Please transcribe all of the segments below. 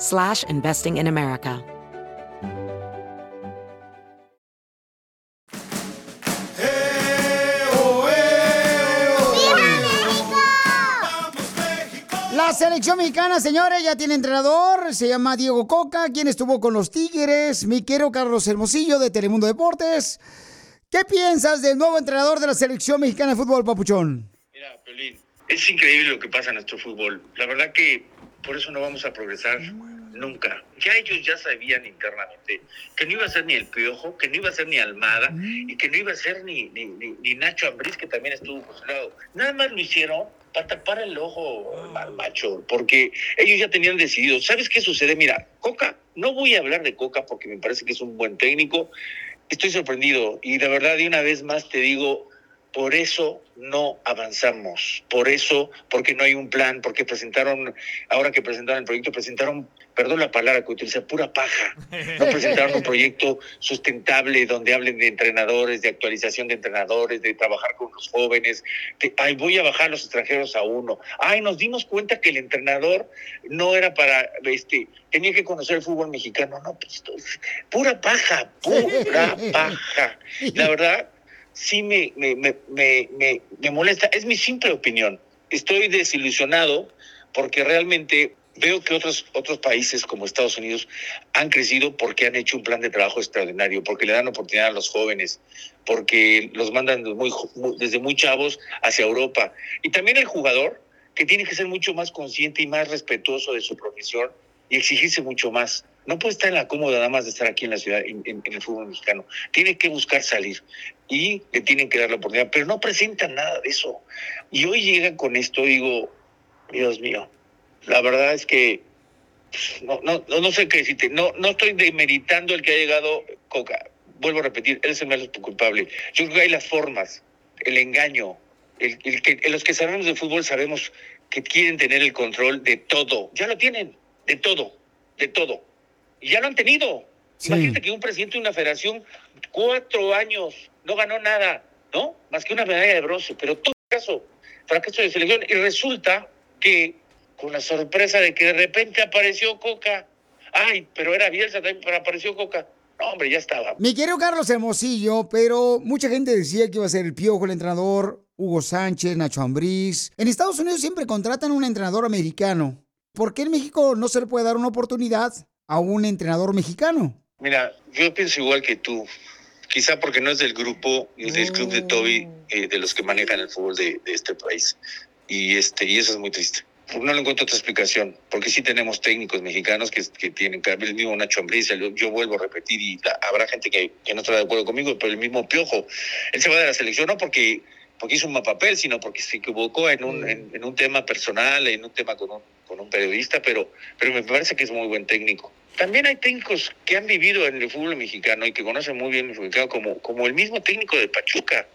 slash investing in America. La selección mexicana, señores, ya tiene entrenador, se llama Diego Coca, quien estuvo con los Tigres, mi querido Carlos Hermosillo de Telemundo Deportes. ¿Qué piensas del nuevo entrenador de la selección mexicana de fútbol, Papuchón? Mira, Piolín, es increíble lo que pasa en nuestro fútbol. La verdad que por eso no vamos a progresar nunca. Ya ellos ya sabían internamente que no iba a ser ni el Piojo, que no iba a ser ni Almada y que no iba a ser ni, ni, ni, ni Nacho Ambriz, que también estuvo postulado. Nada más lo hicieron para tapar el ojo al macho, porque ellos ya tenían decidido. ¿Sabes qué sucede? Mira, Coca, no voy a hablar de Coca porque me parece que es un buen técnico. Estoy sorprendido y de verdad de una vez más te digo, por eso no avanzamos, por eso, porque no hay un plan, porque presentaron, ahora que presentaron el proyecto, presentaron, perdón la palabra que utiliza, pura paja. No presentaron un proyecto sustentable donde hablen de entrenadores, de actualización de entrenadores, de trabajar con los jóvenes. De, ay, voy a bajar los extranjeros a uno. Ay, nos dimos cuenta que el entrenador no era para, este, tenía que conocer el fútbol mexicano. No, pues, pura paja, pura paja. La verdad, sí me, me, me, me, molesta. Es mi simple opinión. Estoy desilusionado porque realmente veo que otros, otros países como Estados Unidos han crecido porque han hecho un plan de trabajo extraordinario, porque le dan oportunidad a los jóvenes, porque los mandan muy, desde muy chavos hacia Europa. Y también el jugador, que tiene que ser mucho más consciente y más respetuoso de su profesión y exigirse mucho más. No puede estar en la cómoda nada más de estar aquí en la ciudad, en, el fútbol mexicano. Tiene que buscar salir y le tienen que dar la oportunidad, pero no presentan nada de eso. Y hoy llegan con esto, digo, Dios mío, la verdad es que no, no, no sé qué decirte, no, no estoy demeritando el que ha llegado Coca. Vuelvo a repetir, él es el más culpable. Yo creo que hay las formas, el engaño, el, el que, los que sabemos de fútbol sabemos que quieren tener el control de todo. Ya lo tienen, de todo, de todo. Y ya lo han tenido. Sí. Imagínate que un presidente de una federación, cuatro años, no ganó nada, ¿no? Más que una medalla de bronce, pero todo caso, fracaso de selección. Y resulta que, con la sorpresa de que de repente apareció Coca, ay, pero era Bielsa también, pero apareció Coca. No, hombre, ya estaba. Mi querido Carlos Hermosillo, pero mucha gente decía que iba a ser el Piojo el entrenador, Hugo Sánchez, Nacho Ambriz. En Estados Unidos siempre contratan un entrenador americano. ¿Por qué en México no se le puede dar una oportunidad a un entrenador mexicano? Mira, yo pienso igual que tú. Quizá porque no es del grupo, es del club de Toby, eh, de los que manejan el fútbol de, de, este país. Y, este, y eso es muy triste. No le encuentro otra explicación, porque sí tenemos técnicos mexicanos que, que tienen que el mismo Nacho Ambriz, yo, yo, vuelvo a repetir, y la, habrá gente que, que no estará de acuerdo conmigo, pero el mismo Piojo, él se va de la selección, no porque porque hizo un mal papel, sino porque se equivocó en un, en, en, un tema personal, en un tema con un, con un periodista, pero, pero me parece que es muy buen técnico. También hay técnicos que han vivido en el fútbol mexicano y que conocen muy bien el mexicano, como, como el mismo técnico de Pachuca,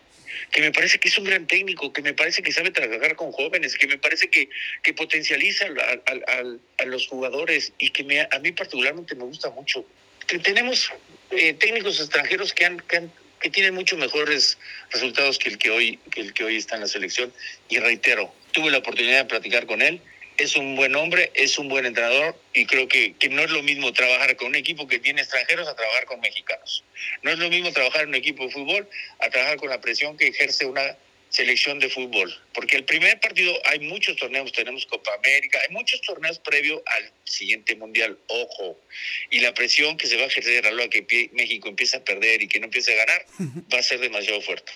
que me parece que es un gran técnico, que me parece que sabe trabajar con jóvenes, que me parece que, que potencializa a, a, los jugadores y que me, a mí particularmente me gusta mucho. Tenemos eh, técnicos extranjeros que han, que han que tienen mucho mejores resultados que el que hoy que el que hoy está en la selección y reitero tuve la oportunidad de platicar con él es un buen hombre es un buen entrenador y creo que, que no es lo mismo trabajar con un equipo que tiene extranjeros a trabajar con mexicanos. No es lo mismo trabajar en un equipo de fútbol a trabajar con la presión que ejerce una selección de fútbol, porque el primer partido hay muchos torneos, tenemos Copa América, hay muchos torneos previo al siguiente mundial, ojo, y la presión que se va a ejercer a lo que México empieza a perder y que no empiece a ganar va a ser demasiado fuerte.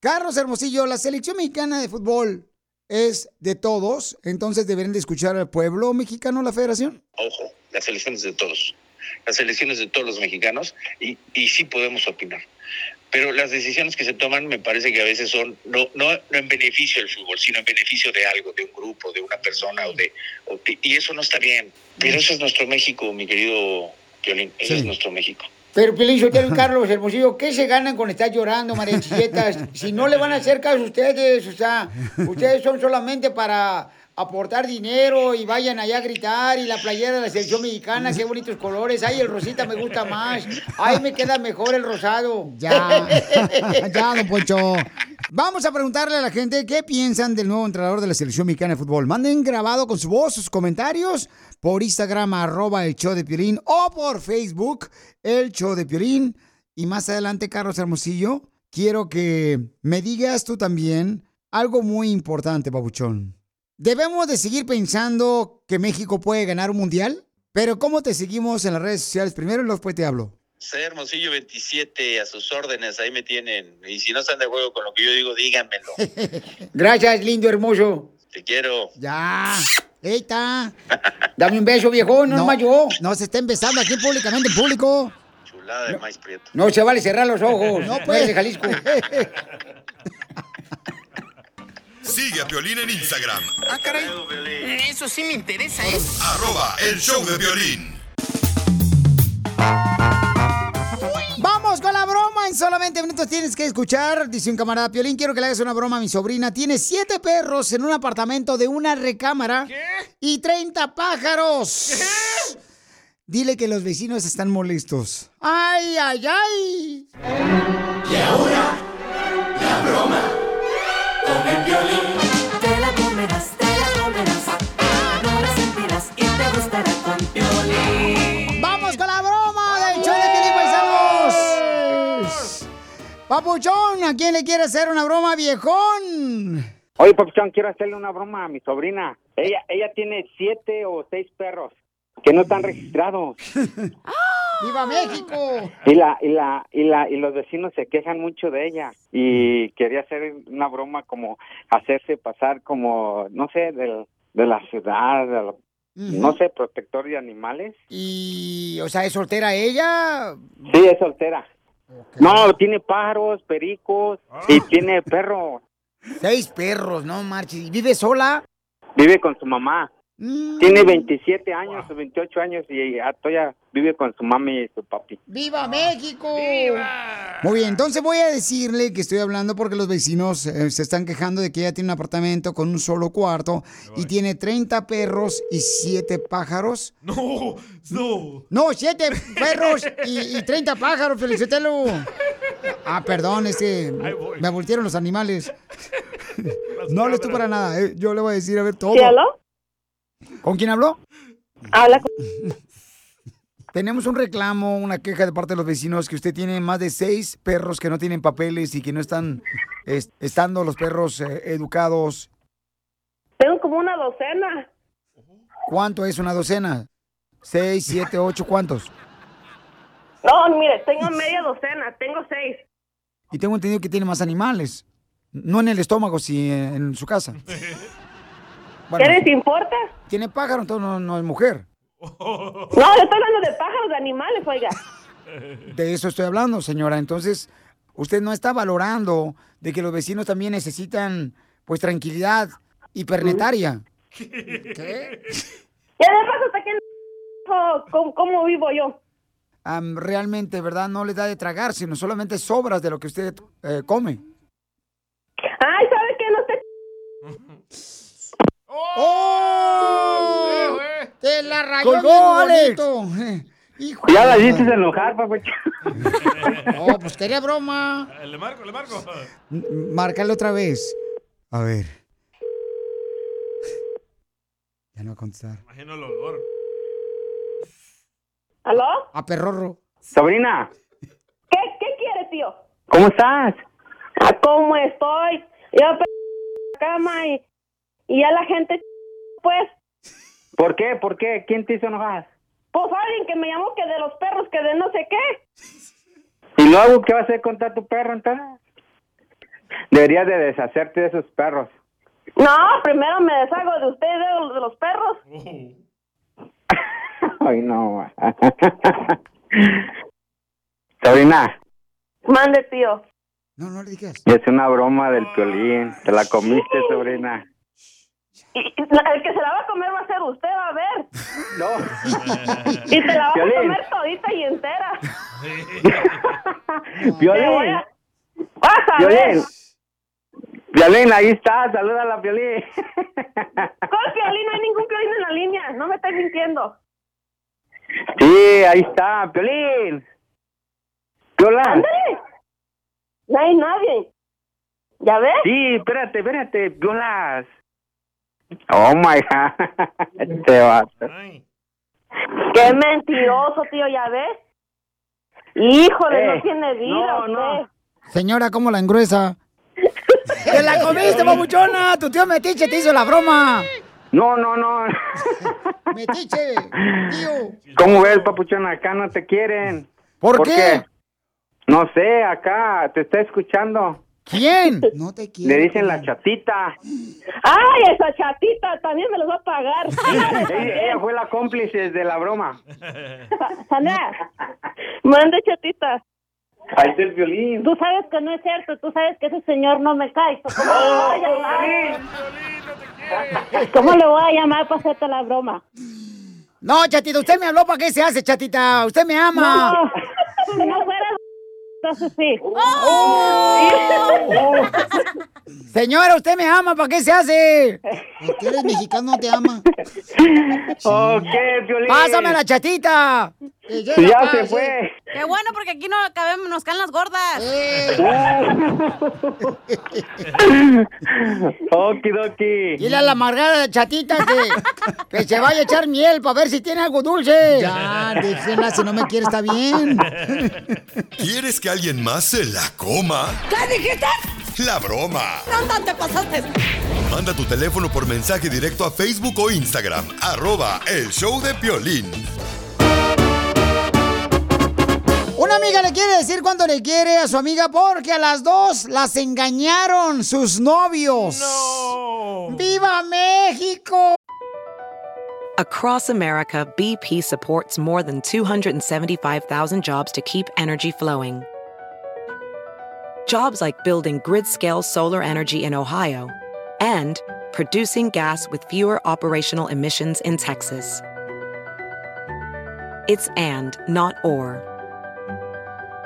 Carlos Hermosillo, la selección mexicana de fútbol es de todos, entonces deberían de escuchar al pueblo mexicano, la federación. Ojo, la selección es de todos, las elecciones de todos los mexicanos y, y sí podemos opinar pero las decisiones que se toman me parece que a veces son no, no, no en beneficio del fútbol, sino en beneficio de algo, de un grupo, de una persona, o de, y eso no está bien. Pero eso es nuestro México, mi querido Violín, eso es nuestro México. Pero, Piolín y Carlos Hermosillo, ¿qué se ganan con estar llorando, María Si no le van a hacer caso a ustedes, o sea, ustedes son solamente para aportar dinero y vayan allá a gritar y la playera de la selección mexicana, qué bonitos colores. Ay, el rosita me gusta más. Ay, me queda mejor el rosado. Ya, ya, don Poncho. Vamos a preguntarle a la gente qué piensan del nuevo entrenador de la selección mexicana de fútbol. Manden grabado con su voz sus comentarios por Instagram, arroba el show de Piolín, o por Facebook, el show de Piolín. Y más adelante, Carlos Hermosillo, quiero que me digas tú también algo muy importante, babuchón. ¿Debemos de seguir pensando que México puede ganar un mundial? Pero ¿cómo te seguimos en las redes sociales? Primero y después te hablo. Ser Hermosillo 27, a sus órdenes, ahí me tienen. Y si no están de acuerdo con lo que yo digo, díganmelo. Gracias, lindo, hermoso. Te quiero. Ya. Eita. Dame un beso, viejo, no, no más yo. No se está empezando aquí públicamente en público. Chulada de maíz prieto. No se vale cerrar los ojos. No puedes de Jalisco. Sigue a Piolín en Instagram. Ah, caray. Eso sí me interesa, ¿eh? Arroba el show de violín. Vamos con la broma. En solamente minutos tienes que escuchar. Dice un camarada Piolín, quiero que le hagas una broma a mi sobrina. Tiene siete perros en un apartamento de una recámara. ¿Qué? Y 30 pájaros. ¿Qué? Dile que los vecinos están molestos. ¡Ay, ay, ay! Y ahora, la broma con el violín. Papuchón, ¿a quién le quiere hacer una broma, viejón? Oye, Papuchón, quiero hacerle una broma a mi sobrina. Ella, ella tiene siete o seis perros que no están registrados. ¡Viva México! Y la, y la, y la, y los vecinos se quejan mucho de ella. Y quería hacer una broma como hacerse pasar como, no sé, de, de la ciudad, no sé, protector de animales. Y, o sea, ¿es soltera ella? Sí, es soltera. No, tiene pájaros, pericos y tiene perros. Seis perros, no marches. ¿Vive sola? Vive con su mamá. Mm. Tiene 27 años o 28 años y todavía vive con su mami y su papi. ¡Viva México! Muy bien, entonces voy a decirle que estoy hablando porque los vecinos eh, se están quejando de que ella tiene un apartamento con un solo cuarto y tiene 30 perros y 7 pájaros. No, no. No, 7 perros y, 30 pájaros, felicítelo. Ah, perdón, es que me voltearon los animales. No hables tú para nada, eh. yo le voy a decir a ver todo. ¿Con quién habló? Habla con... Tenemos un reclamo, una queja de parte de los vecinos que usted tiene más de seis perros que no tienen papeles y que no están estando los perros eh, educados. Tengo como una docena. ¿Cuánto es una docena? ¿Seis, siete, ocho, cuántos? No, mire, tengo media docena, tengo seis. Y tengo entendido que tiene más animales. No en el estómago, sino en su casa. ¿Qué les importa? Tiene pájaro, entonces no, es mujer. No, le estoy hablando de pájaros, de animales, oiga. De eso estoy hablando, señora. Entonces, usted no está valorando de que los vecinos también necesitan, pues, tranquilidad hipernetaria. ¿Qué? ¿Qué? Y además, ¿hasta qué ¿Cómo, ¿Cómo, vivo yo? realmente, ¿verdad? No le da de tragar, sino solamente sobras de lo que usted eh, come. Ay, ¿sabe qué? No sé. ¡Oh! ¡Te la rayó ¡Colgó, Alex! Hijo ya la hiciste enojar, papá. oh, pues quería broma. Eh, le marco, le marco. Márcale otra vez. A ver. Ya no va a contestar. Imagino el olor. ¿Aló? A perrorro. Sobrina. ¿Qué, qué quieres, tío? ¿Cómo estás? Ah, ¿Cómo estoy? Yo pe- la cama y, y ya la gente, pues, ¿Por qué? ¿Por qué? ¿Quién te hizo enojar? pues alguien que me llamó que de los perros, que de no sé qué. ¿Y luego qué vas a hacer contra tu perro entonces? Deberías de deshacerte de esos perros. No, primero me deshago de usted y de, los- de los perros. Ay, no. Sobrina, Mande, tío. No, no le digas. es una broma del piolín. Te la comiste, sobrina. Y, y la- el que se la va a comer va a ser usted, va a ver. No. Y te la Piolín. a comer todita y entera. Ver. Piolín. Piolín, ahí está. Saluda a la Piolín. ¿Cuál piolín? No hay ningún piolín en la línea. No me estés mintiendo. Sí, ahí está. Piolín. Piola. ¡Ándale! No hay nadie. ¿Ya ves? Sí, espérate, espérate. Piolas. Oh, my God. Este vato. Qué mentiroso, tío, ¿ya ves? Híjole, Eh, no tiene vida no. Señora, ¿cómo la engruesa? ¡Te la comiste, babuchona! Tu tío Metiche te hizo la broma. No, no, no. Metiche, tío. ¿Cómo ves, papuchón? Acá no te quieren. ¿Por qué? No sé, acá te está escuchando. ¿Quién? No te Le dicen la chatita. ¡Ay, esa chatita! También me los va a pagar. ella, ella fue la cómplice de la broma. Sandra, mande chatita. Ahí está el violín. Tú sabes que no es cierto, tú sabes que ese señor no me cae. ¿Cómo le voy a llamar? ¿Cómo le voy a llamar para hacerte la broma? No, chatita, usted me habló para qué se hace, chatita. Usted me ama. No, si sí. Señora, usted me ama, ¿para qué se hace? Porque eres mexicano, no te ama. ¿O qué, violín? Pásame la chatita. Ya se fue. Qué bueno, porque aquí no cabemos, nos caen las gordas. Okidoki. Dile a la amargada de chatita que, que se vaya a echar miel para ver si tiene algo dulce. Ya, déjenla, si no me quiere, está bien. ¿Quieres que alguien más se la coma? ¿Qué dijiste? La broma. ¿Dónde te pasaste? Manda tu teléfono por mensaje directo a Facebook o Instagram. Arroba el show de Piolín. Una amiga le quiere decir cuánto le quiere a su amiga porque a las dos las engañaron sus novios. ¡Viva México! Across America, BP supports more than 275,000 jobs to keep energy flowing. Jobs like building grid scale solar energy in Ohio and producing gas with fewer operational emissions in Texas. It's and, not or.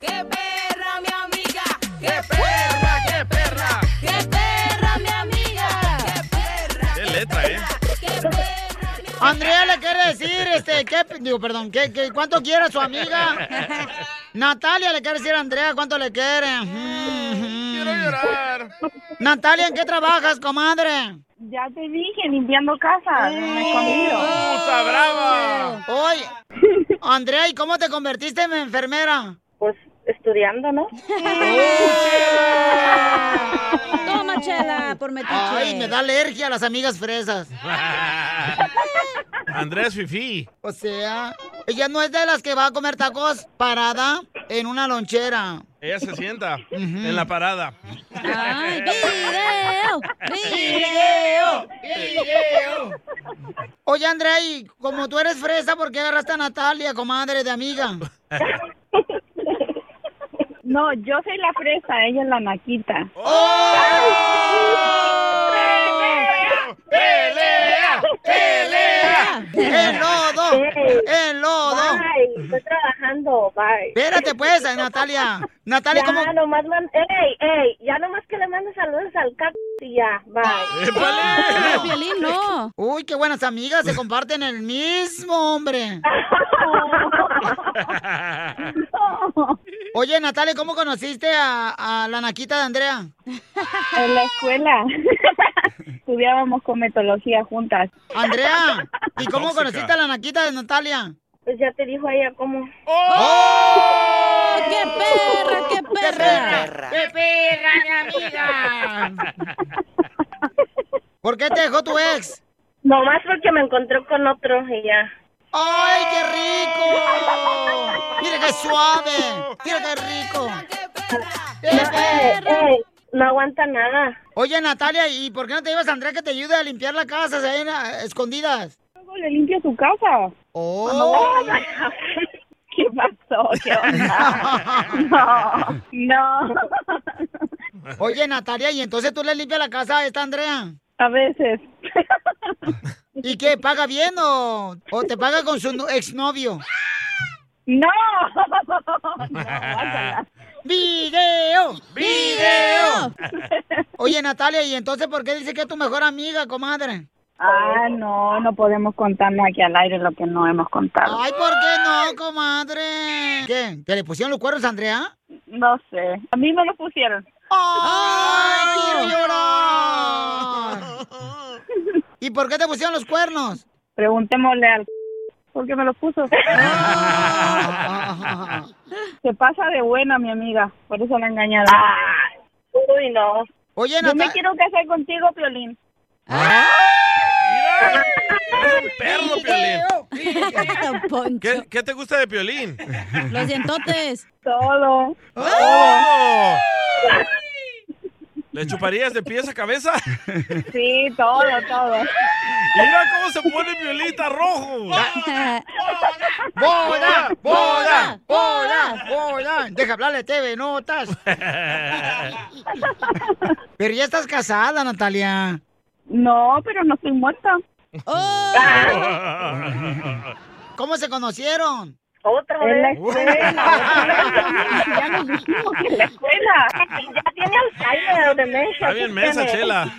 ¡Qué perra, mi amiga! ¡Qué perra, qué perra! ¡Qué perra, mi amiga! ¡Qué perra! Qué letra, ¿eh? Andrea le quiere decir, este, ¿qué? Digo, perdón, ¿qué, qué, cuánto quiere a su amiga? Natalia le quiere decir a Andrea cuánto le quiere. Quiero llorar. Natalia, ¿en qué trabajas, comadre? Ya te dije, limpiando casa. No me he escondido. ¡Puta brava! Oye, Andrea, ¿y cómo te convertiste en enfermera? Pues estudiando, ¿no? Toma, chela, por metiche. Ay, me da alergia a las amigas fresas. Andrés Fifi. O sea, ella no es de las que va a comer tacos parada en una lonchera. Ella se sienta en la parada. ¡Ay, video! ¡Video! ¡Video! Oye, Andrea, y como tú eres fresa, ¿por qué agarraste a Natalia, comadre de amiga? No, yo soy la fresa, ella es la naquita. ¡Pelea! ¡Pelea! ¡El lodo! ¡El lodo! Bye, estoy trabajando, bye. Espérate, pues, Natalia. Natalia, ya, ¿cómo? nomás man... ¡Ey, ey! Ya nomás que le mandes saludos al c... y ya, bye. Piolín, no. Uy, qué buenas amigas, se comparten el mismo hombre. Oye, Natalia, ¿cómo conociste a, a la naquita de Andrea? En la escuela. Estudiábamos cometología juntas. Andrea, ¿y cómo conociste a la naquita de Natalia? Pues ya te dijo ella cómo. ¡Oh! ¡Qué perra, qué perra! ¡Qué perra, mi amiga! ¿Por qué te dejó tu ex? Nomás porque me encontró con otro y ya. ¡Ay, qué rico! ¡Mira qué suave! ¡Mira qué rico! ¡Qué No, ey, perra! ey, no aguanta nada. Oye, Natalia, ¿y por qué no te llevas a Andrea que te ayude a limpiar la casa, se ven a- escondidas? Le limpio su casa. ¡Oh! ¿Qué pasó? ¿Qué onda? No, no. Oye, Natalia, ¿y entonces tú le limpias la casa a esta Andrea? A veces. ¿Y qué? ¿Paga bien o, o te paga con su no- exnovio? ¡No! ¡Video! ¡Video! Oye, Natalia, ¿y entonces por qué dice que es tu mejor amiga, comadre? Ah, no, no podemos contarnos aquí al aire lo que no hemos contado. Ay, ¿por qué no, comadre? ¿Qué? ¿Te le pusieron los cuernos a Andrea? No sé. A mí me lo pusieron. ¡Ay, quiero llorar! ¿Y por qué te pusieron los cuernos? Preguntémosle al ¿Por qué me lo puso? Se pasa de buena, mi amiga. Por eso la engañaron. Uy, no. Oye, Yo me quiero casar contigo, Piolín. ¡Eres un perro, Piolín! ¿Qué, qué te gusta de Piolín? Los dientotes. Todo. ¡Oh! ¿Le chuparías de pies a cabeza? Sí, todo, todo. Mira cómo se pone Piolita rojo. ¡Boda! ¡Boda! ¡Boda! ¡Boda! Deja hablarle a TV Notas. Pero ya estás casada, Natalia. No, pero no estoy muerta. ¿Cómo se conocieron? Otra En la vez. escuela. ya nos dijimos que en la escuela. Ya tiene Alzheimer o demencia. Está bien ¿qué mensa, tiene? Chela.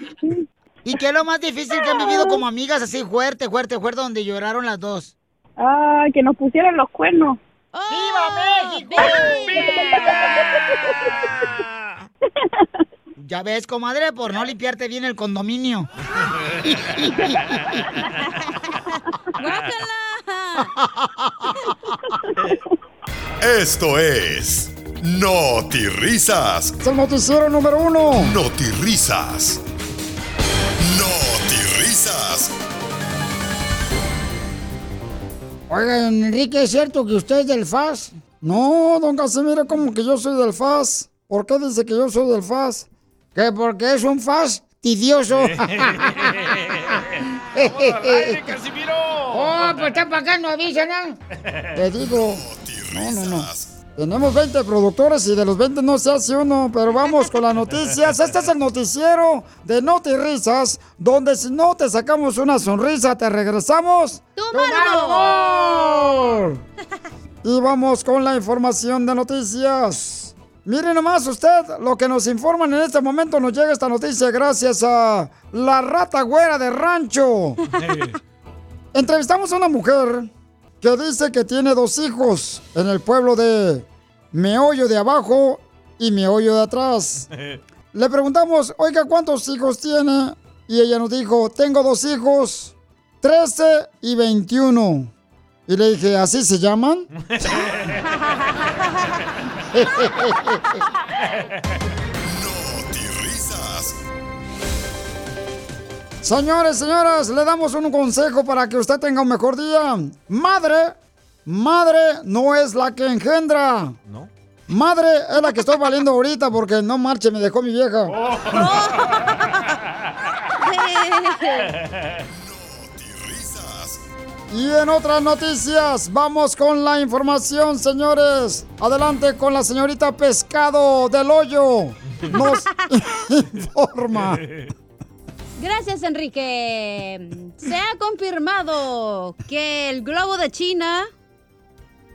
¿Y qué es lo más difícil que han vivido como amigas así fuerte, fuerte, fuerte, donde lloraron las dos? Ah, que nos pusieron los cuernos. ¡Viva México! Ya ves, comadre, por no limpiarte bien el condominio. Esto es Risas. Es el noticiero número uno. Risas. Risas. Oiga, don Enrique, ¿es cierto que usted es del FAS? No, don Casimiro, como que yo soy del FAS. ¿Por qué dice que yo soy del FAS? Que porque es un FAS tidioso. Casimiro! ¡Oh, pues está pagando, avisa, ¿no? Te digo. No, no, no. Tenemos 20 productores y de los 20 no se hace uno, pero vamos con las noticias. Este es el noticiero de Noti Risas, donde si no te sacamos una sonrisa, te regresamos. ¡Tu! Y vamos con la información de noticias. Mire nomás usted lo que nos informan en este momento. Nos llega esta noticia gracias a la rata güera de rancho. Entrevistamos a una mujer que dice que tiene dos hijos en el pueblo de Meollo de abajo y Meollo de atrás. Le preguntamos, oiga, ¿cuántos hijos tiene? Y ella nos dijo, tengo dos hijos, 13 y 21. Y le dije, ¿así se llaman? Risas. Señores, señoras, le damos un consejo para que usted tenga un mejor día. Madre, madre no es la que engendra. ¿No? Madre es la que estoy valiendo ahorita porque no marche, me dejó mi vieja. Y en otras noticias, vamos con la información, señores. Adelante con la señorita Pescado del Hoyo. Nos informa. Gracias, Enrique. Se ha confirmado que el globo de China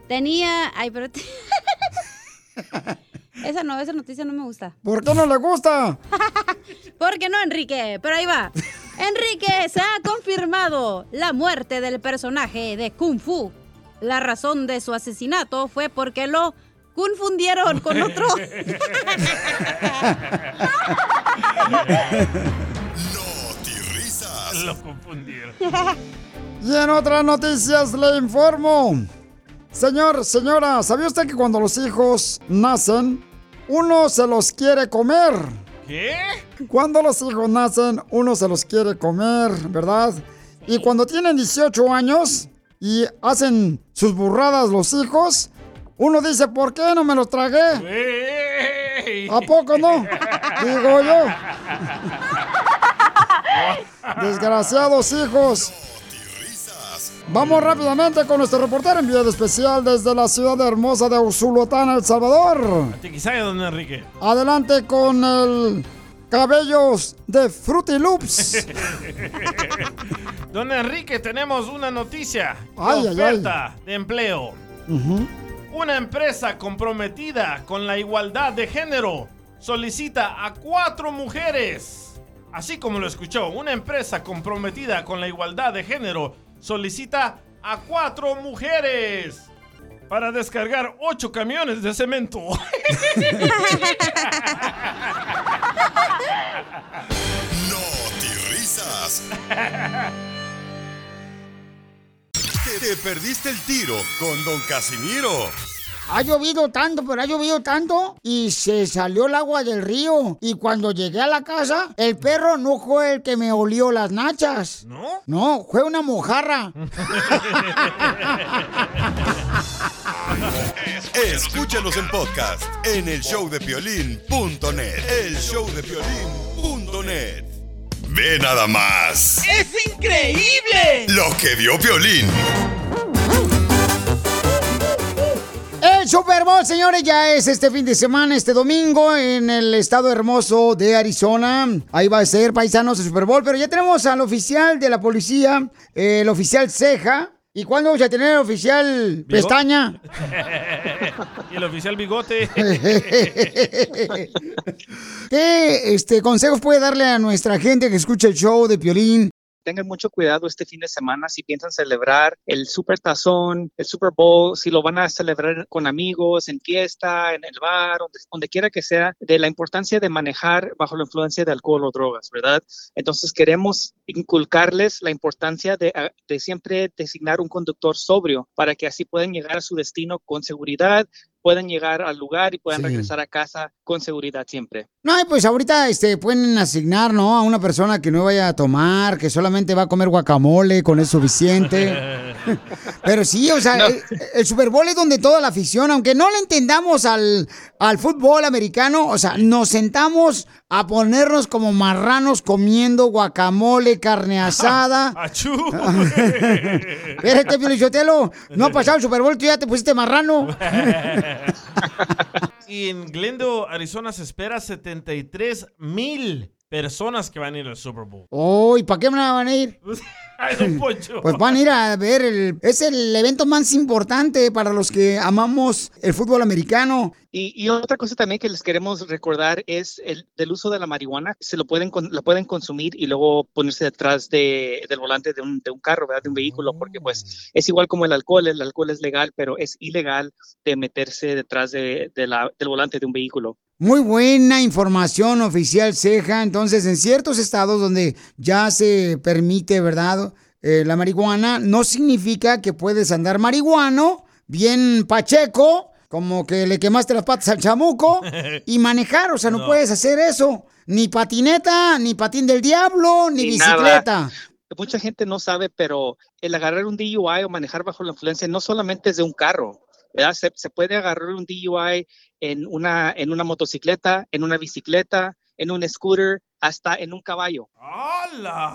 tenía. Ay, pero. esa no, esa noticia no me gusta. ¿Por qué no le gusta? ¿Por qué no, Enrique? Pero ahí va. Enrique, se ha confirmado la muerte del personaje de Kung Fu. La razón de su asesinato fue porque lo confundieron con otro. Lo confundieron. Y en otras noticias le informo. Señor, señora, ¿sabía usted que cuando los hijos nacen, uno se los quiere comer? ¿Qué? Cuando los hijos nacen, uno se los quiere comer, ¿verdad? Y cuando tienen 18 años y hacen sus burradas los hijos, uno dice, ¿por qué no me los tragué? ¿A poco no? Digo yo. Desgraciados hijos. Vamos rápidamente con nuestro reportero enviado especial desde la ciudad hermosa de Usulután, El Salvador. Don Enrique. Adelante con el cabellos de Fruity Loops. Don Enrique, tenemos una noticia. Ay, ay, ay. oferta de empleo. Una empresa comprometida con la igualdad de género solicita a cuatro mujeres. Así como lo escuchó, una empresa comprometida con la igualdad de género solicita a cuatro mujeres para descargar ocho camiones de cemento. risas. Te, te perdiste el tiro con Don Casimiro. Ha llovido tanto, pero ha llovido tanto y se salió el agua del río. Y cuando llegué a la casa, el perro no fue el que me olió las nachas. ¿No? No, fue una mojarra. Escúchanos en podcast en el showdepiolín.net. El showdepiolín.net. Ve nada más ¡Es increíble! lo que vio Piolín. El Super Bowl, señores, ya es este fin de semana, este domingo, en el estado hermoso de Arizona. Ahí va a ser, paisanos, el Super Bowl. Pero ya tenemos al oficial de la policía, el oficial Ceja. ¿Y cuándo vamos a tener el oficial Pestaña? y el oficial bigote. ¿Qué este, consejos puede darle a nuestra gente que escucha el show de Piolín? Tengan mucho cuidado este fin de semana si piensan celebrar el Super Tazón, el Super Bowl, si lo van a celebrar con amigos, en fiesta, en el bar, donde, quiera que sea, de la importancia de manejar bajo la influencia de alcohol o drogas, ¿verdad? Entonces queremos inculcarles la importancia de, ah, de siempre designar un conductor sobrio para que así puedan llegar a su destino con seguridad, puedan llegar al lugar y puedan Sí. regresar a casa con seguridad siempre. No, y pues ahorita este, pueden asignar, ¿no? A una persona que no vaya a tomar, que solamente va a comer guacamole, con eso suficiente. Pero sí, o sea, el, el Super Bowl es donde toda la afición, aunque no le entendamos al, al fútbol americano, o sea, nos sentamos a ponernos como marranos comiendo guacamole, carne asada. ¡Achú! Espérate, Piolichotelo, no ha pasado el Super Bowl, tú ya te pusiste marrano. y en Glendale, Arizona, se espera 73 mil personas que van a ir al Super Bowl. Oh, ¿y para qué me van a ir? Ay, don Poncho. Pues van a ir a ver, el, es el evento más importante para los que amamos el fútbol americano. Y, y otra cosa también que les queremos recordar es el del uso de la marihuana. Se lo pueden, con- lo pueden consumir y luego ponerse detrás de, del volante de un, de un carro, ¿verdad? De un vehículo, porque pues es igual como el alcohol. El alcohol es legal, pero es ilegal de meterse detrás de, de la- del volante de un vehículo. Muy buena información oficial, Ceja. Entonces, en ciertos estados donde ya se permite, ¿verdad? Eh, la marihuana, no significa que puedes andar marihuano, bien pacheco, como que le quemaste las patas al chamuco y manejar, o sea, no, No. puedes hacer eso. Ni patineta, ni patín del diablo, ni Ni nada. bicicleta. Mucha gente no sabe, pero el agarrar un DUI o manejar bajo la influencia no solamente es de un carro. Se, se puede agarrar un DUI en una, en una motocicleta, en una bicicleta, en un scooter, hasta en un caballo.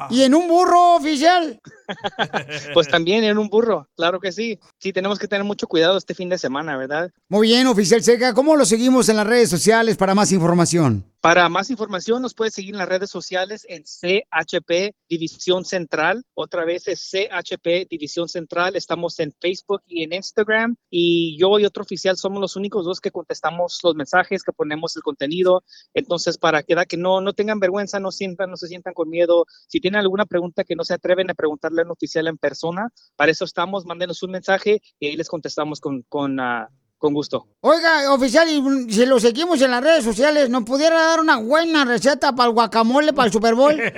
Y en un burro oficial. Pues también en un burro, claro que sí. Sí, tenemos que tener mucho cuidado este fin de semana, ¿verdad? Muy bien, oficial Seca. ¿Cómo lo seguimos en las redes sociales para más información? Para más información nos puede seguir en las redes sociales en CHP División Central. Otra vez es CHP División Central. Estamos en Facebook y en Instagram. Y yo y otro oficial somos los únicos dos que contestamos los mensajes, que ponemos el contenido. Entonces, para que, da- que no, no tengan vergüenza, no sientan, no se sientan con miedo. Si tienen alguna pregunta que no se atreven a preguntarle a un oficial en persona, para eso estamos. Mándenos un mensaje y ahí les contestamos con, con, ah, con gusto. Oiga, oficial, y mm, si lo seguimos en las redes sociales, ¿nos pudiera dar una buena receta para el guacamole para el Super Bowl?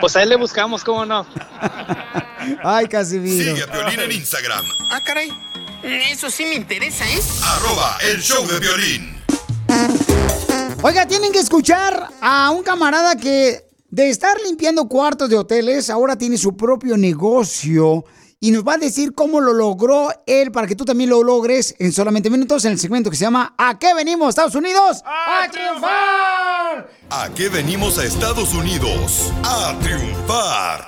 Pues ahí le buscamos, ¿cómo no? Ay, Casimiro. Sigue a Piolín en Instagram, Ah, caray. Eso sí me interesa, ¿eh? arroba el show de violín. Oiga, tienen que escuchar a un camarada que de estar limpiando cuartos de hoteles, ahora tiene su propio negocio y nos va a decir cómo lo logró él para que tú también lo logres en solamente minutos en el segmento que se llama ¿A qué venimos, Estados Unidos? ¡A triunfar! ¿A qué venimos a Estados Unidos? A triunfar.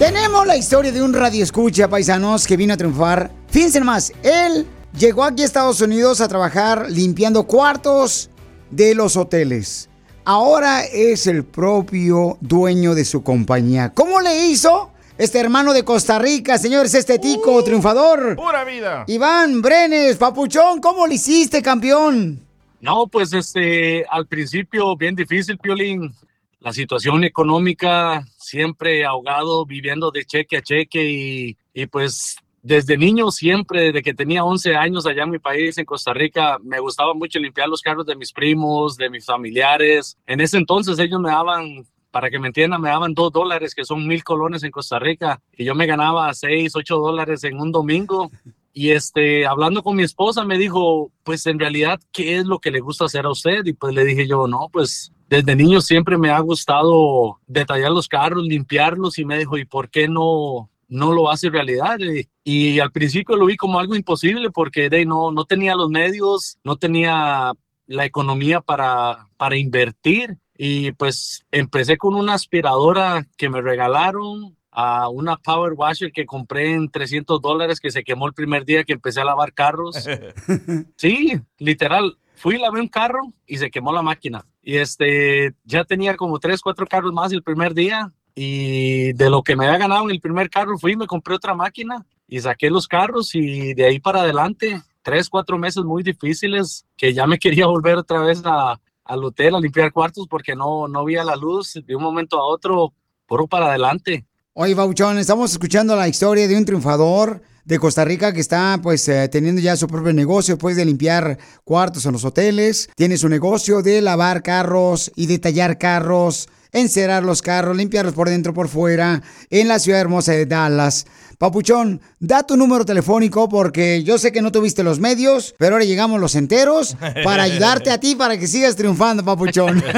Tenemos la historia de un radio escucha, paisanos, que vino a triunfar. Fíjense más, él llegó aquí a Estados Unidos a trabajar limpiando cuartos de los hoteles. Ahora es el propio dueño de su compañía. ¿Cómo le hizo? Este hermano de Costa Rica, señores, este tico triunfador. Pura vida. Iván Brenes, papuchón, ¿cómo le hiciste, campeón? No, pues este, al principio bien difícil, Piolín. La situación económica, siempre ahogado, viviendo de cheque a cheque y, y pues desde niño siempre, desde que tenía 11 años allá en mi país, en Costa Rica, me gustaba mucho limpiar los carros de mis primos, de mis familiares. En ese entonces ellos me daban, para que me entiendan, me daban dos dólares, que son mil colones en Costa Rica, y yo me ganaba seis, ocho dólares en un domingo. Y este, hablando con mi esposa, me dijo, pues en realidad, ¿qué es lo que le gusta hacer a usted? Y pues le dije yo, no, pues desde niño siempre me ha gustado detallar los carros, limpiarlos y me dijo, ¿y por qué no, no lo hace realidad? Y, y al principio lo vi como algo imposible porque de, no, no tenía los medios, no tenía la economía para, para invertir y pues empecé con una aspiradora que me regalaron, a una power washer que compré en 300 dólares que se quemó el primer día que empecé a lavar carros. Sí, literal. Fui, lavé un carro y se quemó la máquina. Y este, ya tenía como tres, cuatro carros más el primer día. Y de lo que me había ganado en el primer carro, fui me compré otra máquina y saqué los carros y de ahí para adelante, tres, cuatro meses muy difíciles que ya me quería volver otra vez a, al hotel a limpiar cuartos porque no, no veía la luz de un momento a otro, puro para adelante. Oye, Bauchón, estamos escuchando la historia de un triunfador de Costa Rica que está pues eh, teniendo ya su propio negocio después de limpiar cuartos en los hoteles. Tiene su negocio de lavar carros y detallar carros, encerar los carros, limpiarlos por dentro, por fuera, en la ciudad hermosa de Dallas. Papuchón, da tu número telefónico porque yo sé que no tuviste los medios, pero ahora llegamos los enteros para ayudarte a ti para que sigas triunfando, Papuchón.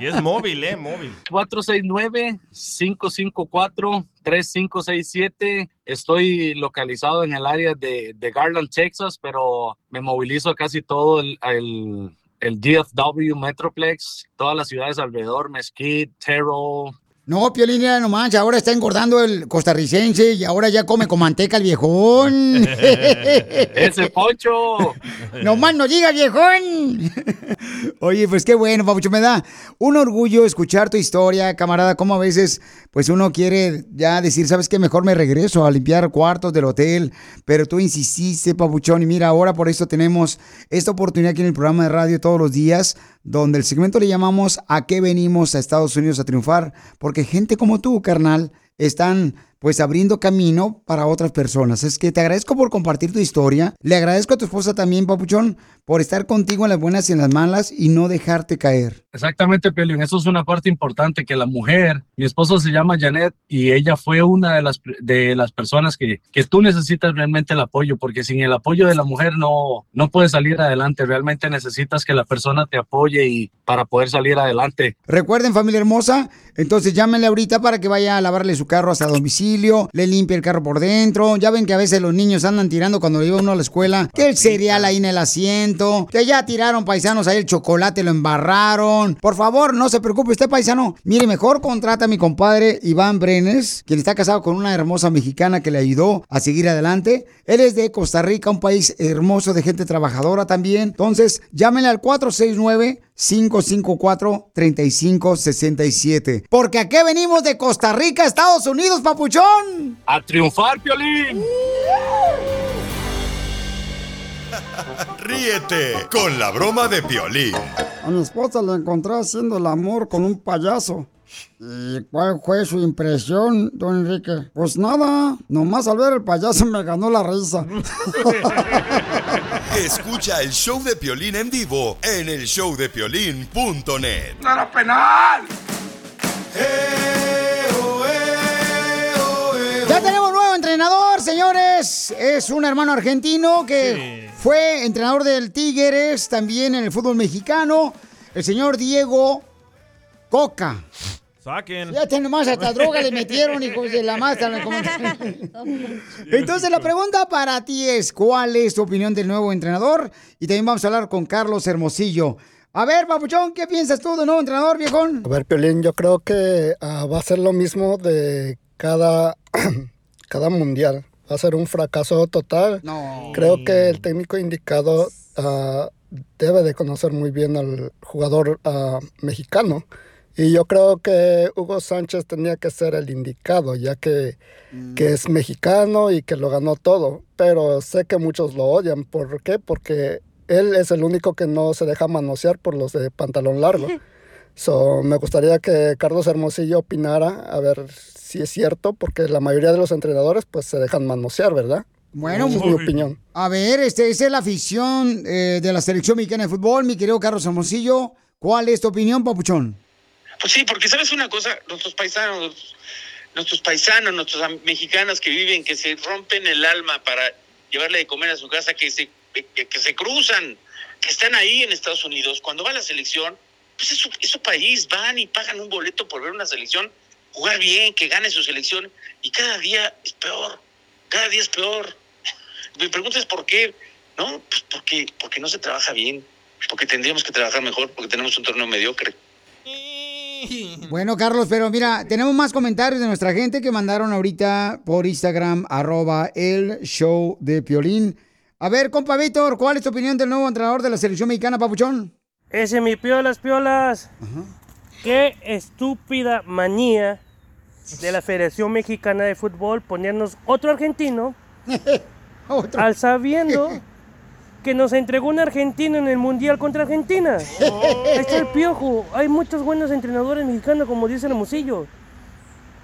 Y es móvil, ¿eh? Móvil. 469-554-3567. Estoy localizado en el área de, de Garland, Texas, pero me movilizo casi todo el, el, el DFW Metroplex, todas las ciudades alrededor, Mesquite, Terrell. No, Piolín, no manches, ahora está engordando el costarricense y ahora ya come con manteca el viejón. ¡Ese Poncho! ¡No más no diga, viejón! Oye, pues qué bueno, Papucho, me da un orgullo escuchar tu historia, camarada, como a veces, pues uno quiere ya decir, ¿sabes qué? Mejor me regreso a limpiar cuartos del hotel, pero tú insististe, Papuchón, y mira, ahora por esto tenemos esta oportunidad aquí en el programa de radio todos los días, donde el segmento le llamamos ¿A qué venimos a Estados Unidos a triunfar? Porque gente como tú, carnal, están pues abriendo camino para otras personas. Es que te agradezco por compartir tu historia. Le agradezco a tu esposa también, Papuchón, por estar contigo en las buenas y en las malas y no dejarte caer. Exactamente, Pelín. Eso es una parte importante que la mujer, mi esposo se llama Janet y ella fue una de las, de las personas que, que tú necesitas realmente el apoyo, porque sin el apoyo de la mujer no, no puedes salir adelante. Realmente necesitas que la persona te apoye y para poder salir adelante. Recuerden, familia hermosa, entonces llámenle ahorita para que vaya a lavarle su carro hasta domicilio, le limpie el carro por dentro. Ya ven que a veces los niños andan tirando cuando lleva uno a la escuela, que el cereal ahí en el asiento, que ya tiraron paisanos ahí el chocolate, lo embarraron. Por favor, no se preocupe usted, paisano. Mire, mejor contrata a mi compadre Iván Brenes, quien está casado con una hermosa mexicana que le ayudó a seguir adelante. Él es de Costa Rica, un país hermoso de gente trabajadora también. Entonces, llámenle al 469 554-3567. Porque aquí venimos de Costa Rica, Estados Unidos, papuchón. A triunfar, Piolín. Ríete con la broma de Piolín. A mi esposa la encontré haciendo el amor con un payaso. ¿Y cuál fue su impresión, don Enrique? Pues nada, nomás al ver el payaso me ganó la risa. Escucha el show de Piolín en vivo en el showdepiolín.net. ¡No era penal! Ya tenemos nuevo entrenador, señores. Es un hermano argentino que fue entrenador del Tigres, también en el fútbol mexicano. El señor Diego Coca. Saquen. Fíjate nomás, hasta droga le metieron, hijos de la máscara. Entonces, la pregunta para ti es, ¿cuál es tu opinión del nuevo entrenador? Y también vamos a hablar con Carlos Hermosillo. A ver, Papuchón, ¿qué piensas tú del nuevo entrenador, viejón? A ver, Piolín, yo creo que ah, va a ser lo mismo de cada, cada mundial. Va a ser un fracaso total. Creo que el técnico indicado ah, debe de conocer muy bien al jugador ah, mexicano. Y yo creo que Hugo Sánchez tenía que ser el indicado, ya que, que es mexicano y que lo ganó todo. Pero sé que muchos lo odian. ¿Por qué? Porque él es el único que no se deja manosear por los de pantalón largo. So, me gustaría que Carlos Hermosillo opinara, a ver si es cierto, porque la mayoría de los entrenadores pues se dejan manosear, ¿verdad? Bueno, Esa es mi opinión. A ver, este, esa es la afición eh, de la selección mexicana de fútbol, mi querido Carlos Hermosillo. ¿Cuál es tu opinión, Papuchón? Pues sí, porque sabes una cosa, nuestros paisanos, nuestros paisanos, nuestros mexicanos que viven, que se rompen el alma para llevarle de comer a su casa, que se, que, se cruzan, que están ahí en Estados Unidos, cuando va la selección, pues es su, es su país, van y pagan un boleto por ver una selección, jugar bien, que gane su selección, y cada día es peor, cada día es peor. Mi pregunta es por qué, ¿no? Pues porque, porque no se trabaja bien, porque tendríamos que trabajar mejor, porque tenemos un torneo mediocre. Bueno, Carlos, pero mira, tenemos más comentarios de nuestra gente que mandaron ahorita por Instagram, arroba el show de Piolín. A ver, compa Víctor, ¿cuál es tu opinión del nuevo entrenador de la selección mexicana, Papuchón? Ese mi piolas, piolas. Qué estúpida manía de la Federación Mexicana de Fútbol ponernos otro argentino al sabiendo que nos entregó un argentino en el Mundial contra Argentina. Ahí está el piojo. Hay muchos buenos entrenadores mexicanos, como dice el Hermosillo.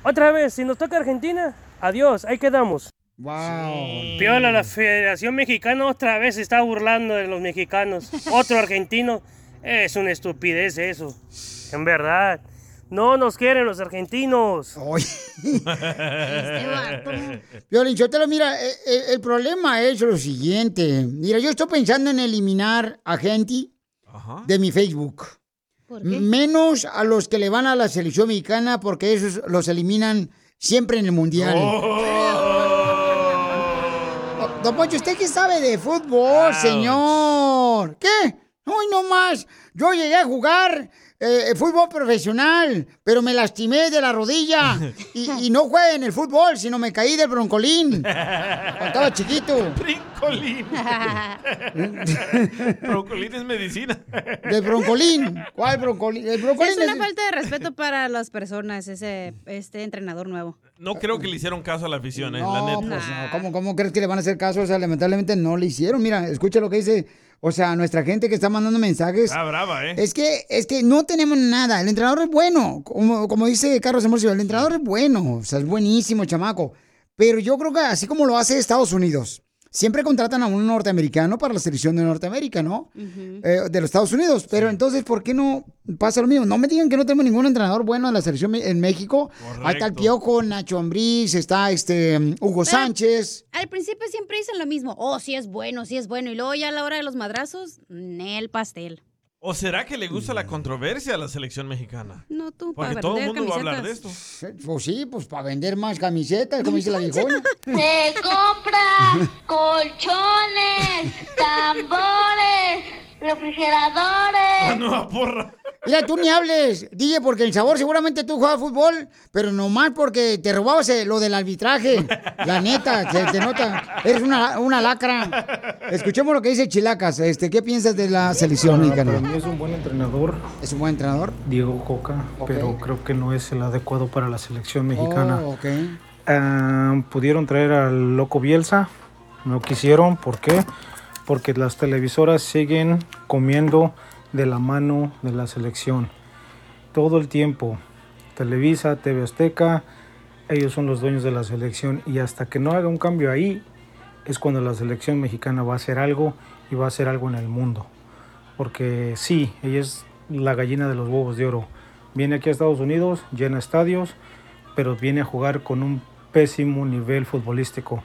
Otra vez, si nos toca Argentina, adiós, ahí quedamos. Wow. Piola, la Federación Mexicana otra vez se está burlando de los mexicanos. Otro argentino. Es una estupidez eso. En verdad. No nos quieren los argentinos. Piolín, Sotelo, mira, eh, eh, el problema es lo siguiente. Mira, yo estoy pensando en eliminar a gente de mi Facebook. Menos a los que le van a la selección mexicana porque esos los eliminan siempre en el mundial. Oh, Don Poncho, ¿usted qué sabe de fútbol, señor? ¿Qué? Hoy no más. Yo llegué a jugar eh, fútbol profesional, pero me lastimé de la rodilla. Y, y no jugué en el fútbol, sino me caí del broncolín. Cuando estaba chiquito. Brincolín. Broncolín es medicina. Del broncolín. ¿Cuál broncolín? El broncolín Es una falta de respeto para las personas, ese este entrenador nuevo. No creo que le hicieron caso a la afición, ¿eh? la No, neta. pues no. ¿Cómo, ¿Cómo crees que le van a hacer caso? O sea, lamentablemente no le hicieron. Mira, escucha lo que dice O sea, nuestra gente que está mandando mensajes. Está brava, ¿eh? Es que, es que no tenemos nada. El entrenador es bueno. Como, como dice Carlos Emorcio, el entrenador es bueno. O sea, es buenísimo, chamaco. Pero yo creo que así como lo hace Estados Unidos, siempre contratan a un norteamericano para la selección de Norteamérica, ¿no? Eh, de los Estados Unidos. Pero entonces, ¿por qué no pasa lo mismo? No me digan que no tenemos ningún entrenador bueno en la selección en México. Ahí está el Piojo, Nacho Ambriz, está este Hugo Sánchez. Al principio siempre dicen lo mismo. Oh, sí es bueno, sí es bueno. Y luego ya a la hora de los madrazos, el pastel. ¿O será que le gusta la controversia a la selección mexicana? No, tú, Porque para todo el vender mundo va a hablar de camisetas. esto. Pues sí, pues para vender más camisetas, como dice la viejona. Se compra colchones, tambores, refrigeradores. nueva porra. Mira, tú ni hables, DJ, porque el sabor seguramente tú jugabas fútbol, pero nomás porque te robabas eh, lo del arbitraje. La neta, se te nota. Eres una, una lacra. Escuchemos lo que dice Chilacas. Este, ¿Qué piensas de la selección Para, para mexicana? mí es un buen entrenador. ¿Es un buen entrenador? Diego Coca, pero creo que no es el adecuado para la selección mexicana. Oh. Ah, pudieron traer al loco Bielsa, no quisieron, ¿por qué? Porque las televisoras siguen comiendo de la mano de la selección. Todo el tiempo. Televisa, TV Azteca, ellos son los dueños de la selección y hasta que no haga un cambio ahí es cuando la selección mexicana va a hacer algo y va a hacer algo en el mundo. Porque sí, ella es la gallina de los huevos de oro. Viene aquí a Estados Unidos, llena estadios, pero viene a jugar con un pésimo nivel futbolístico.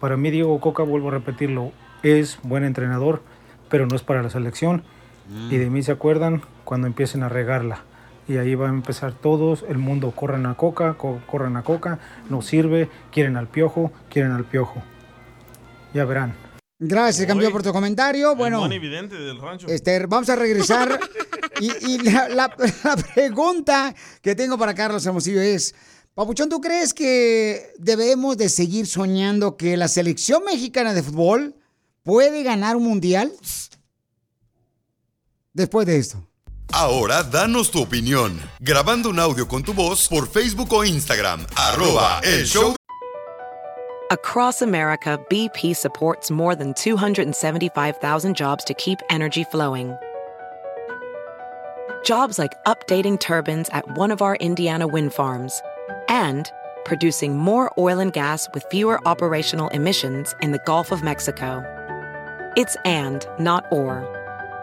Para mí Diego Coca, vuelvo a repetirlo, es buen entrenador, pero no es para la selección. Y de mí se acuerdan cuando empiecen a regarla. Y ahí van a empezar todos, el mundo corran a Coca, co- corran a Coca, no sirve, quieren al piojo, quieren al piojo. Ya verán. Gracias, campeón, por tu comentario. Bueno, Bueno. evidente del rancho. este, vamos a regresar. y y la, la- la pregunta que tengo para Carlos Hermosillo es, Papuchón, ¿tú crees que debemos de seguir soñando que la selección mexicana de fútbol puede ganar un mundial? Después de esto. Ahora danos tu opinión. Grabando un audio con tu voz por Facebook o Instagram. Arroba el show. Across America, BP supports more than 275,000 jobs to keep energy flowing. Jobs like updating turbines at one of our Indiana wind farms and producing more oil and gas with fewer operational emissions in the Gulf of Mexico. It's and, not or.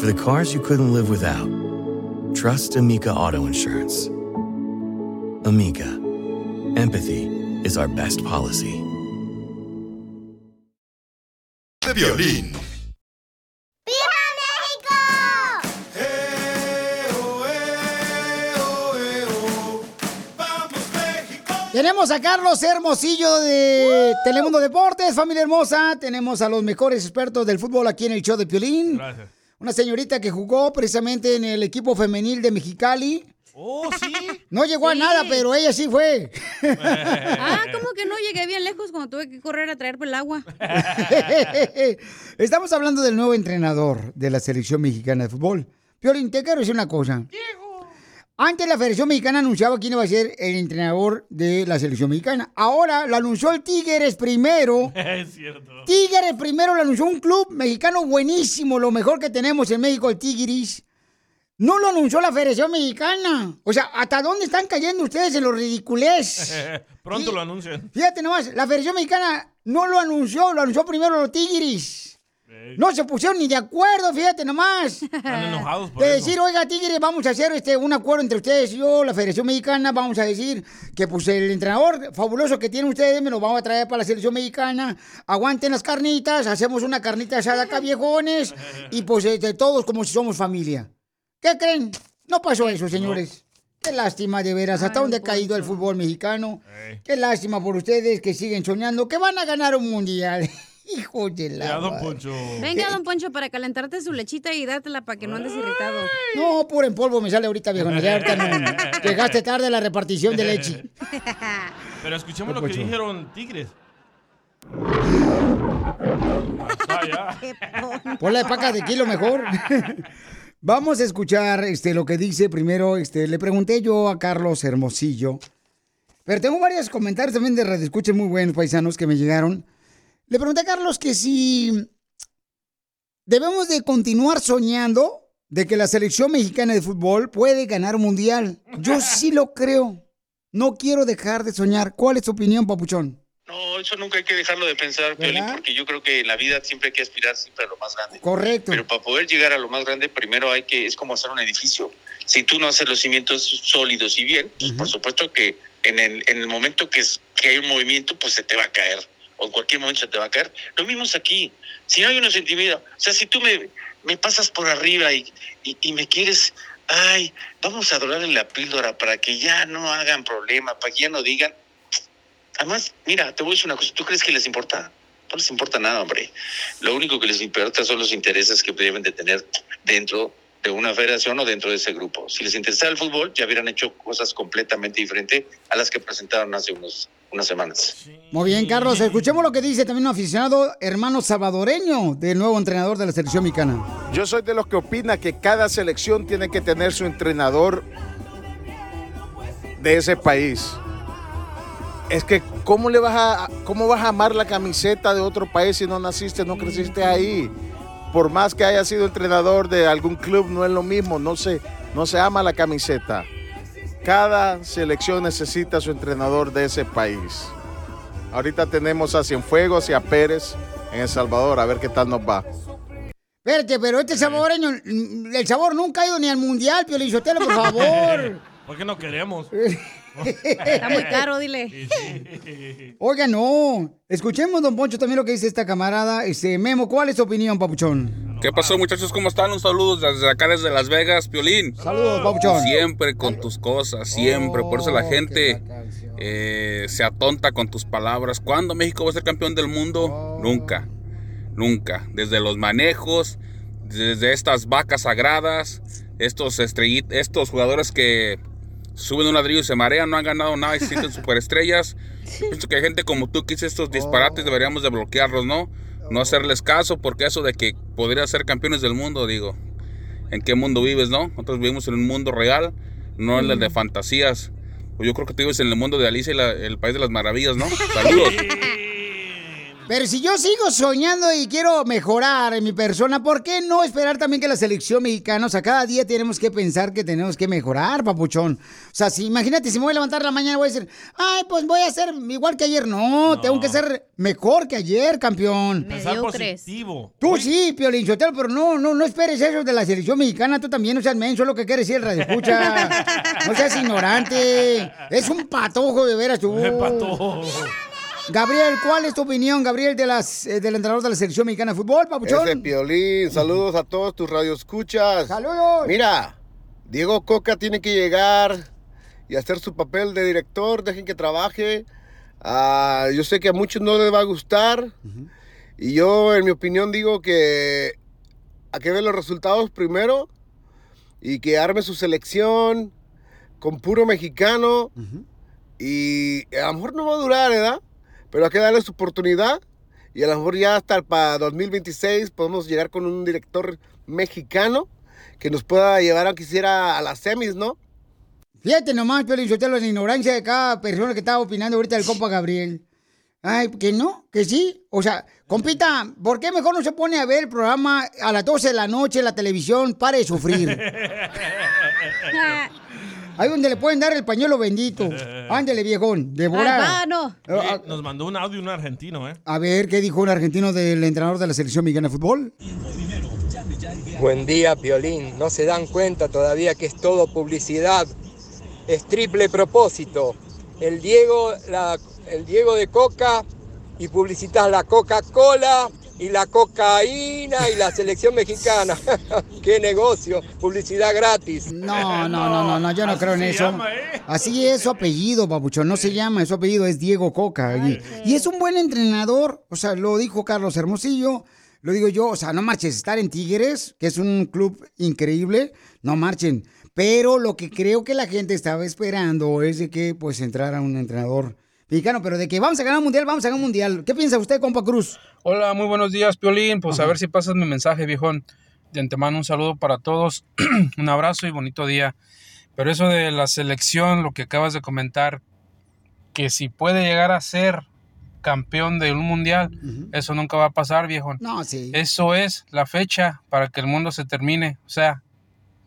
For the cars you couldn't live without, trust Amica Auto Insurance. Amica, empathy is our best policy. De violín. Tenemos a Carlos Hermosillo de Telemundo Deportes, familia hermosa. Tenemos a los mejores expertos del fútbol aquí en el show de Piolín. Gracias. Una señorita que jugó precisamente en el equipo femenil de Mexicali. Oh, sí. No llegó a nada, pero ella sí fue. Ah, ¿cómo que no llegué bien lejos cuando tuve que correr a traer por el agua? Estamos hablando del nuevo entrenador de la selección mexicana de fútbol. Piolín, te quiero decir una cosa. Antes la Federación Mexicana anunciaba quién iba a ser el entrenador de la selección mexicana. Ahora lo anunció el Tigres primero. es cierto. Tigres primero lo anunció un club mexicano buenísimo, lo mejor que tenemos en México, el Tigris. No lo anunció la Federación Mexicana. O sea, ¿hasta dónde están cayendo ustedes en los ridiculez? Pronto lo anuncian. Fíjate nomás, la Federación Mexicana no lo anunció, lo anunció primero los Tigris. No se pusieron ni de acuerdo, fíjate nomás. Están enojados por De eso. decir, oiga, Tigres, vamos a hacer este un acuerdo entre ustedes y yo, la Federación Mexicana, vamos a decir que pues el entrenador fabuloso que tienen ustedes me lo vamos a traer para la selección mexicana. Aguanten las carnitas, hacemos una carnita asada acá, viejones, y pues este, todos como si somos familia. ¿Qué creen? No pasó eso, señores. Qué lástima, de veras. ¿Hasta dónde ha caído el fútbol mexicano? Qué lástima por ustedes que siguen soñando que van a ganar un mundial. Hijo de la. Ya, don. Poncho. Venga, don Poncho, para calentarte su lechita y dártela para que no andes irritado. No, puro en polvo me sale ahorita, viejo. Ya ahorita no. Llegaste tarde a la repartición de leche. Pero escuchemos Don lo que Poncho. dijeron Tigres. Ponla de paca de kilo mejor. Vamos a escuchar este, lo que dice primero. Este, le pregunté yo a Carlos Hermosillo. Pero tengo varios comentarios también de Radio Escuchen muy buenos paisanos que me llegaron. Le pregunté a Carlos que si debemos de continuar soñando de que la selección mexicana de fútbol puede ganar un mundial. Yo sí lo creo. No quiero dejar de soñar. ¿Cuál es tu opinión, papuchón? No, eso nunca hay que dejarlo de pensar, ¿Verdad? porque yo creo que en la vida siempre hay que aspirar siempre a lo más grande. Correcto. Pero para poder llegar a lo más grande, primero hay que, es como hacer un edificio. Si tú no haces los cimientos sólidos y bien, pues por supuesto que en el, en el momento que, es- que hay un movimiento, pues se te va a caer. O en cualquier momento se te va a caer. Lo mismo es aquí. Si no hay unos sentimientos, o sea, si tú me, me pasas por arriba y, y, me quieres, ay, vamos a dorarle la píldora para que ya no hagan problema, para que ya no digan, Además, mira, te voy a decir una cosa. ¿Tú crees que les importa? No les importa nada, hombre. Lo único que les importa son los intereses que deben de tener dentro de una federación o dentro de ese grupo. Si les interesaba el fútbol, ya hubieran hecho cosas completamente diferentes a las que presentaron hace unos, unas semanas. Muy bien, Carlos. Escuchemos lo que dice también un aficionado, hermano salvadoreño del nuevo entrenador de la selección mexicana. Yo soy de los que opina que cada selección tiene que tener su entrenador de ese país. Es que ¿cómo le vas a cómo vas a amar la camiseta de otro país si no naciste, no creciste ahí? Por más que haya sido entrenador de algún club no es lo mismo, no se no se ama la camiseta. Cada selección necesita su entrenador de ese país. Ahorita tenemos a Cienfuegos y a Pérez en El Salvador, a ver qué tal nos va. Espérate, pero este salvadoreño, el sabor nunca ha ido ni al mundial, Pio Lizotelo, por favor. ¿Por qué no queremos? Está muy caro, dile. Oiga, no. Escuchemos, don Poncho, también lo que dice esta camarada. Este, Memo, ¿cuál es tu opinión, papuchón? ¿Qué pasó, muchachos? ¿Cómo están? Un saludo desde acá, desde Las Vegas, Piolín. Saludos, papuchón. Siempre con tus cosas, siempre. Por eso la gente eh, se atonta con tus palabras. ¿Cuándo México va a ser campeón del mundo? Nunca, nunca. Desde los manejos, desde estas vacas sagradas, estos estos jugadores que suben un ladrillo y se marean, no han ganado nada y se sienten superestrellas. Yo pienso que gente como tú que hice estos disparates deberíamos de bloquearlos, ¿no? No hacerles caso porque eso de que podría ser campeones del mundo, digo, ¿en qué mundo vives, no? Nosotros vivimos en un mundo real, no en el de fantasías. Pues yo creo que tú vives en el mundo de Alicia y la- el país de las maravillas, ¿no? Saludos. Pero si yo sigo soñando y quiero mejorar en mi persona, ¿por qué no esperar también que la selección mexicana, o sea, cada día tenemos que pensar que tenemos que mejorar, papuchón? O sea, si imagínate, si me voy a levantar la mañana voy a decir, ay, pues voy a ser igual que ayer. No, tengo que ser mejor que ayer, campeón. Pensar positivo. Tú sí, Piolín Sotelo, pero no, no, no esperes eso de la selección mexicana. Tú también no seas menso, es lo que quiere decir el radio escucha. No seas ignorante. Es un patojo de veras tú. Gabriel, ¿cuál es tu opinión, Gabriel, de las, eh, del entrenador de la selección mexicana de fútbol, papuchón? Ese Piolín, saludos a todos tus radioescuchas. Saludos. Mira, Diego Coca tiene que llegar y hacer su papel de director, dejen que trabaje. Ah, yo sé que a muchos no les va a gustar. Y yo, en mi opinión, digo que hay que ver los resultados primero y que arme su selección con puro mexicano. Y a lo mejor no va a durar, ¿verdad? Pero hay que darle su oportunidad. Y a lo mejor ya hasta para 2026 podemos llegar con un director mexicano que nos pueda llevar, aunque quisiera, a las semis, ¿no? Fíjate nomás, Piolín Sotelo, la ignorancia de cada persona que estaba opinando ahorita del compa Gabriel. Ay, que no, que sí. O sea, compita, ¿por qué mejor no se pone a ver el programa a las 12 de la noche en la televisión? Pare de sufrir. Ahí donde le pueden dar el pañuelo bendito. Ándele, viejón, de volada. Oye, nos mandó un audio un argentino, ¿eh? A ver, ¿qué dijo un argentino del entrenador de la selección mexicana de fútbol? Buen día, Piolín. No se dan cuenta todavía que es todo publicidad. Es triple propósito. El Diego, la- el Diego de Coca y publicitas la Coca-Cola y la cocaína y la selección mexicana. ¡Qué negocio! Publicidad gratis. No, no, no, no, no, yo no creo en eso. Así es su apellido, babuchón. No se llama, su apellido es Diego Coca. Y, y es un buen entrenador. O sea, lo dijo Carlos Hermosillo. Lo digo yo, o sea, no marches, estar en Tigres, que es un club increíble, no marchen. Pero lo que creo que la gente estaba esperando es de que pues entrara un entrenador mexicano, pero de que vamos a ganar un mundial, vamos a ganar un mundial. ¿Qué piensa usted, compa Cruz? Hola, muy buenos días, Piolín. Pues a ver si pasas mi mensaje, viejón. De antemano un saludo para todos, un abrazo y bonito día. Pero eso de la selección, lo que acabas de comentar, que si puede llegar a ser campeón de un mundial, eso nunca va a pasar, viejo. No, sí. Eso es la fecha para que el mundo se termine. O sea,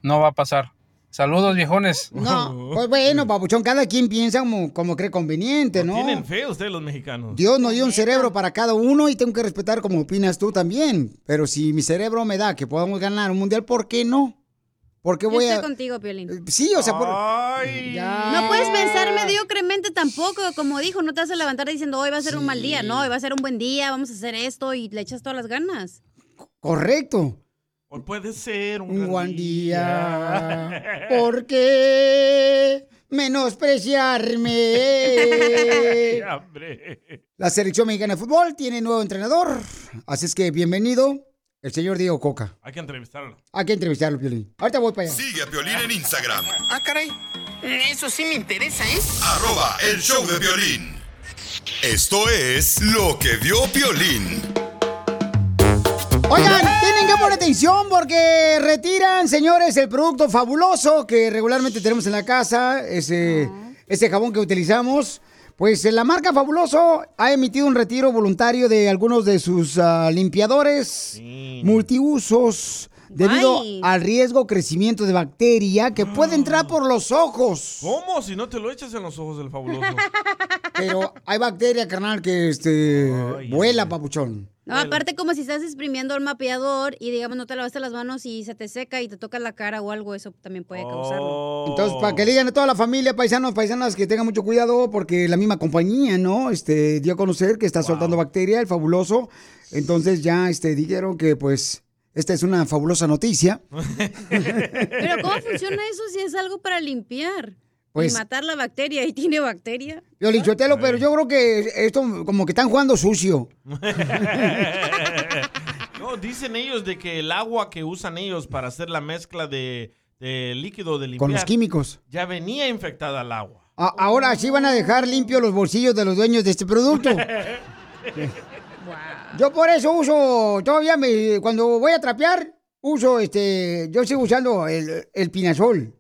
no va a pasar. Saludos, viejones. No, pues bueno, papuchón, cada quien piensa como, como cree conveniente, ¿no? Tienen fe ustedes los mexicanos. Dios nos dio un cerebro para cada uno y tengo que respetar como opinas tú también. Pero si mi cerebro me da que podamos ganar un mundial, ¿por qué no? ¿Por qué Yo voy estoy a...? contigo, Piolín. Sí, o sea, por... Ya. No puedes pensar mediocremente tampoco, como dijo, no te vas a levantar diciendo hoy va a ser un mal día, no, hoy va a ser un buen día, vamos a hacer esto y le echas todas las ganas. Correcto. Hoy puede ser un, Un gran buen día. ¿Por qué menospreciarme? La selección mexicana de fútbol tiene nuevo entrenador. Así es que bienvenido, el señor Diego Coca. Hay que entrevistarlo. Hay que entrevistarlo, Piolín. Ahorita voy para allá. Sigue a Piolín en Instagram. Ah, caray. Eso sí me interesa, ¿eh? Arroba el show de violín. Esto es lo que vio Piolín. Oigan, poner atención porque retiran, señores, el producto fabuloso que regularmente tenemos en la casa, ese, ese jabón que utilizamos. Pues eh, la marca Fabuloso ha emitido un retiro voluntario de algunos de sus ah, limpiadores multiusos debido Ay. al riesgo crecimiento de bacteria que puede entrar por los ojos. ¿Cómo? Si no te lo echas en los ojos del fabuloso. Pero hay bacteria, carnal, que este vuela, papuchón. No, aparte como si estás exprimiendo el mapeador y digamos no te lavaste las manos y se te seca y te toca la cara o algo, eso también puede causarlo. Entonces, para que le digan a toda la familia, paisanos, paisanas, que tengan mucho cuidado, porque la misma compañía, ¿no? Este, dio a conocer que está soltando bacteria, el fabuloso. Entonces ya, este, dijeron que, pues, esta es una fabulosa noticia. Pero ¿cómo funciona eso si es algo para limpiar? Pues- y matar la bacteria y tiene bacteria. Yo Lichotelo, pero yo creo que esto como que están jugando sucio. no, dicen ellos de que el agua que usan ellos para hacer la mezcla de, de líquido de limpiar Con los químicos. ya venía infectada el agua. A- ahora sí van a dejar limpios los bolsillos de los dueños de este producto. Yo por eso uso, todavía me, cuando voy a trapear, uso este, yo sigo usando el, el pinazol.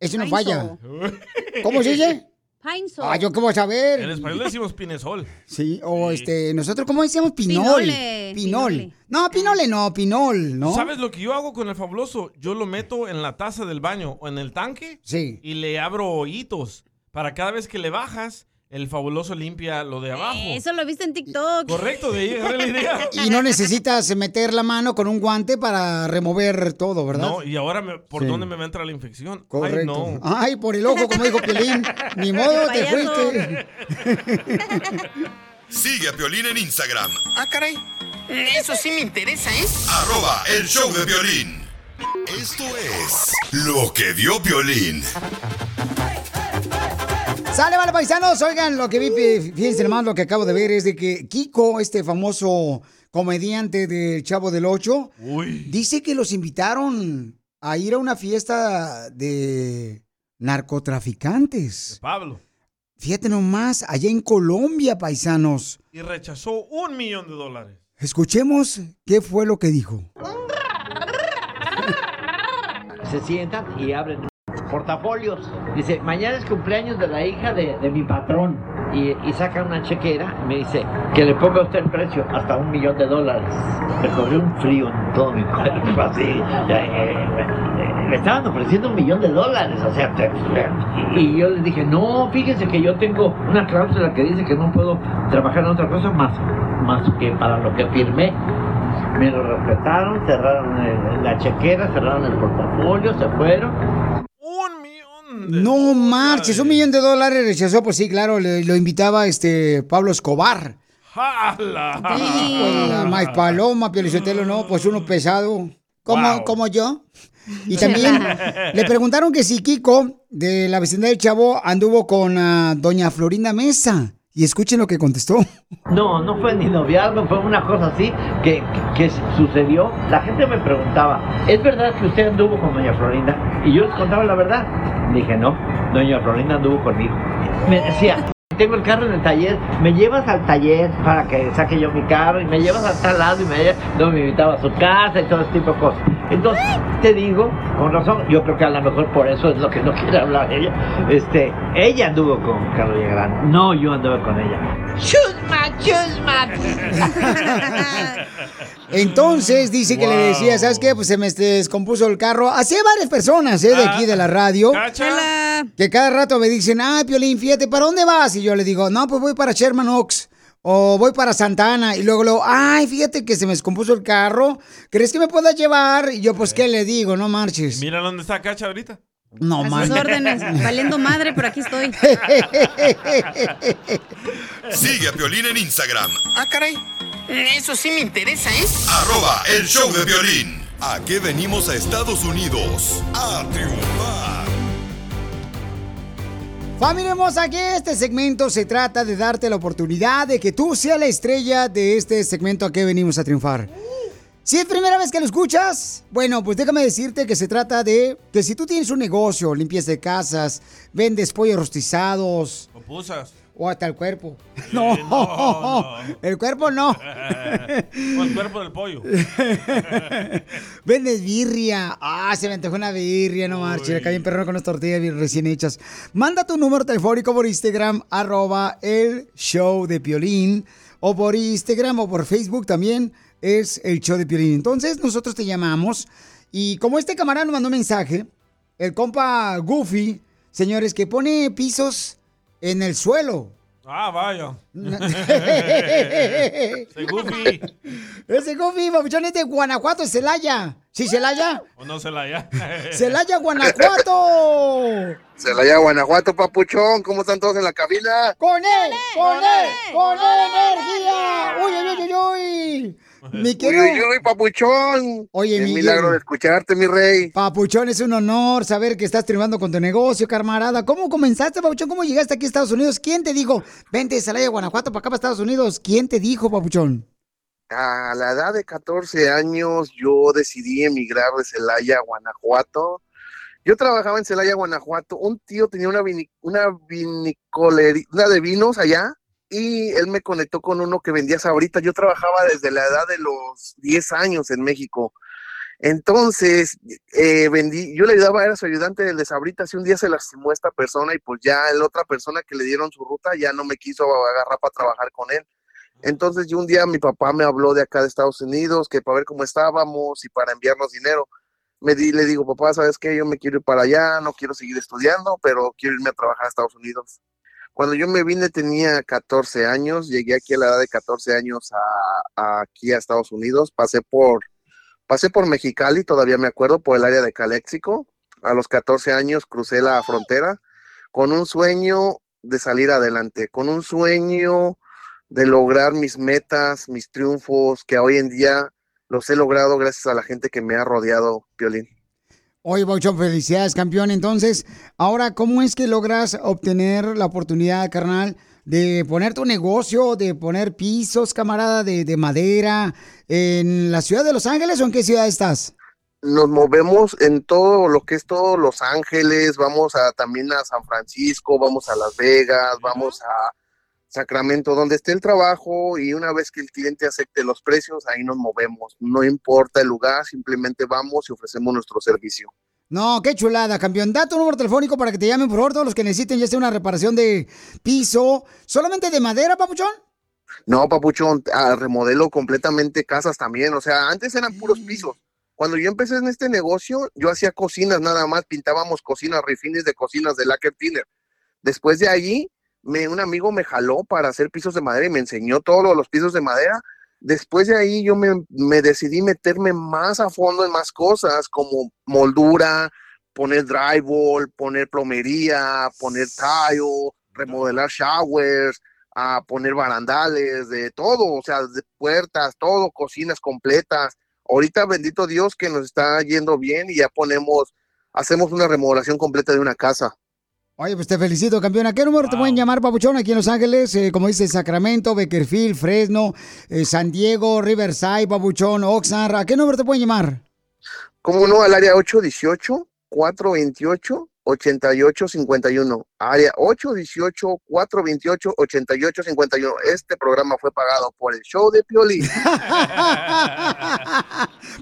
Ese no falla. ¿Cómo se dice? Pine Sol. Ah, yo qué voy a saber. En español le decimos pinesol. Sí, o este, nosotros cómo decíamos pinol. Pinole, Pinol. pinole. No, pinole no, pinol, ¿no? ¿Sabes lo que yo hago con el fabuloso? Yo lo meto en la taza del baño o en el tanque Sí. y le abro hoyitos para cada vez que le bajas, el fabuloso limpia lo de abajo. Eso lo viste en TikTok. Correcto, de ahí agarré la idea. Y no necesitas meter la mano con un guante para remover todo, ¿verdad? No, y ahora me- por Sí. dónde me va a entrar la infección. Correcto. Ay, no. Ay, por el ojo, como dijo Piolín. Ni modo, te fuiste. Sigue a Piolín en Instagram. Ah, caray. Eso sí me interesa, ¿eh? Arroba el show de violín. Esto es lo que vio Piolín. Sale, vale, paisanos. Oigan, lo que vi, fíjense nomás, lo que acabo de ver es de que Kiko, este famoso comediante del Chavo del Ocho, dice que los invitaron a ir a una fiesta de narcotraficantes. Pablo. Fíjate nomás, allá en Colombia, paisanos. Y rechazó un millón de dólares. Escuchemos qué fue lo que dijo. se sientan y abren portafolios. Dice, mañana es cumpleaños de la hija de, mi patrón. Y, saca una chequera y me dice, que le ponga usted el precio, hasta un millón de dólares. Me cogió un frío en todo mi cuerpo, así. Eh, eh, Me estaban ofreciendo un millón de dólares, o sea, y, yo le dije, no, fíjese que yo tengo una cláusula que dice que no puedo trabajar en otra cosa más, más que para lo que firmé. Me lo respetaron, cerraron la chequera, cerraron el portafolio, se fueron. No marches, un millón de dólares rechazó, pues sí, claro, le- lo invitaba este Pablo Escobar ¡Hala! La más paloma, Pielichotelo, no, pues uno pesado. Como, Wow. como yo. Y también le preguntaron que si Kiko, de la vecindad del Chavo, anduvo con ah, doña Florinda Mesa. Y escuchen lo que contestó. No, no fue ni noviazgo, fue una cosa así que, que, que sucedió. La gente me preguntaba, ¿es verdad que usted anduvo con doña Florinda? Y yo les contaba la verdad. Dije, no, doña Florinda anduvo conmigo. Me decía, tengo el carro en el taller, me llevas al taller para que saque yo mi carro y me llevas a tal lado y me, no, me invitaba a su casa y todo ese tipo de cosas. Entonces, te digo, con razón, yo creo que a lo mejor por eso es lo que no quiere hablar ella. Este, ella anduvo con Carlos Villagrán, no yo anduve con ella. Chusma, chusma. Entonces dice que le decía, ¿sabes qué? Pues se me descompuso el carro. Así hay varias personas, ¿eh? De aquí de la radio. Que cada rato me dicen, ay, Piolín, fíjate, ¿para dónde vas? Y yo le digo, no, pues voy para Sherman Oaks. O voy para Santana. Y luego, luego, ay, fíjate que se me descompuso el carro. ¿Crees que me puedas llevar? Y yo, pues, ¿qué le digo? No marches. Mira dónde está Cacha ahorita. No, A sus órdenes, valiendo madre, pero aquí estoy. Sigue a Piolín en Instagram, Ah, caray. Eso sí me interesa, ¿eh? arroba el show de violín. ¿A qué venimos a Estados Unidos? A triunfar. Familia hermosa, que este segmento se trata de darte la oportunidad de que tú seas la estrella de este segmento a que venimos a triunfar. Si es primera vez que lo escuchas, bueno, pues déjame decirte que se trata de que si tú tienes un negocio, limpieza de casas, vendes pollos rostizados Pupusas. O hasta el cuerpo. No, no, el cuerpo no. O el cuerpo del pollo. Vendes birria. Ah, se me antojó una birria, no marches. Acá bien perrón con las tortillas bien recién hechas. Manda tu número telefónico por Instagram, arroba el show de Piolín. O por Instagram o por Facebook también es el show de Piolín. Entonces nosotros te llamamos. Y como este camarada nos mandó un mensaje, el compa Goofy, señores, que pone pisos en el suelo. Ah, vaya. Ese Soy Goofy. Ese Goofy, papuchón, es de Guanajuato, Celaya. ¿Sí, Celaya? ¿O no se la ya? ¡Celaya, Guanajuato! Celaya, Guanajuato, papuchón. ¿Cómo están todos en la cabina? ¡Con él! ¡Con él! ¡Con él, energía! ¡Uy, uy, uy, uy! Mi querido... Uy, uy, papuchón. Oye, milagro de escucharte, mi rey. Papuchón, es un honor saber que estás triunfando con tu negocio, camarada. ¿Cómo comenzaste, Papuchón? ¿Cómo llegaste aquí a Estados Unidos? ¿Quién te dijo, vente de Celaya, Guanajuato, para acá, para Estados Unidos? ¿Quién te dijo, Papuchón? A la edad de 14 años yo decidí emigrar de Celaya a Guanajuato. Yo trabajaba en Celaya, Guanajuato. Un tío tenía una, vini- una vinicolería, una de vinos allá, y él me conectó con uno que vendía sabritas. Yo trabajaba desde la edad de los 10 años en México. Entonces, eh, vendí, yo le ayudaba, era su ayudante del de sabritas, y un día se lastimó esta persona, y pues ya la otra persona que le dieron su ruta ya no me quiso agarrar para trabajar con él. Entonces, yo un día mi papá me habló de acá de Estados Unidos, que para ver cómo estábamos y para enviarnos dinero. Me di, le digo, papá, ¿sabes qué? Yo me quiero ir para allá, no quiero seguir estudiando, pero quiero irme a trabajar a Estados Unidos. Cuando yo me vine tenía 14 años, llegué aquí a la edad de 14 años a, aquí a Estados Unidos, pasé por, pasé por Mexicali, todavía me acuerdo, por el área de Caléxico. A los 14 años crucé la frontera con un sueño de salir adelante, con un sueño de lograr mis metas, mis triunfos, que hoy en día los he logrado gracias a la gente que me ha rodeado, Piolín. Oye, Papuchón, felicidades, campeón. Entonces, ahora, ¿cómo es que logras obtener la oportunidad, carnal, de poner tu negocio, de poner pisos, camarada, de, de madera, en la ciudad de Los Ángeles o en qué ciudad estás? Nos movemos en todo lo que es todo Los Ángeles, vamos a también a San Francisco, vamos a Las Vegas, vamos a Sacramento, donde esté el trabajo y una vez que el cliente acepte los precios, ahí nos movemos. No importa el lugar, simplemente vamos y ofrecemos nuestro servicio. No, qué chulada, campeón. Da tu número telefónico para que te llamen, por favor, todos los que necesiten ya sea una reparación de piso. ¿Solamente de madera, papuchón? No, papuchón, remodelo completamente casas también. O sea, antes eran puros pisos. Cuando yo empecé en este negocio, yo hacía cocinas nada más, pintábamos cocinas, refines de cocinas de lacquer thinner. Después de allí, un amigo me jaló para hacer pisos de madera y me enseñó todos los pisos de madera. Después de ahí yo me, decidí meterme más a fondo en más cosas como moldura, poner drywall, poner plomería, poner tile, remodelar showers, a poner barandales, de todo, o sea, de puertas, todo, cocinas completas. Ahorita, bendito Dios, que nos está yendo bien y ya ponemos, hacemos una remodelación completa de una casa. Oye, pues te felicito, campeón. ¿A qué número te pueden llamar, Papuchón, aquí en Los Ángeles? Eh, como dice, Sacramento, Beckerfield, Fresno, eh, San Diego, Riverside, Papuchón, Oxnard. ¿A qué número te pueden llamar? ¿Cómo no? Al área 818-428-8851. Área 818-428-8851. Este programa fue pagado por el show de Piolín.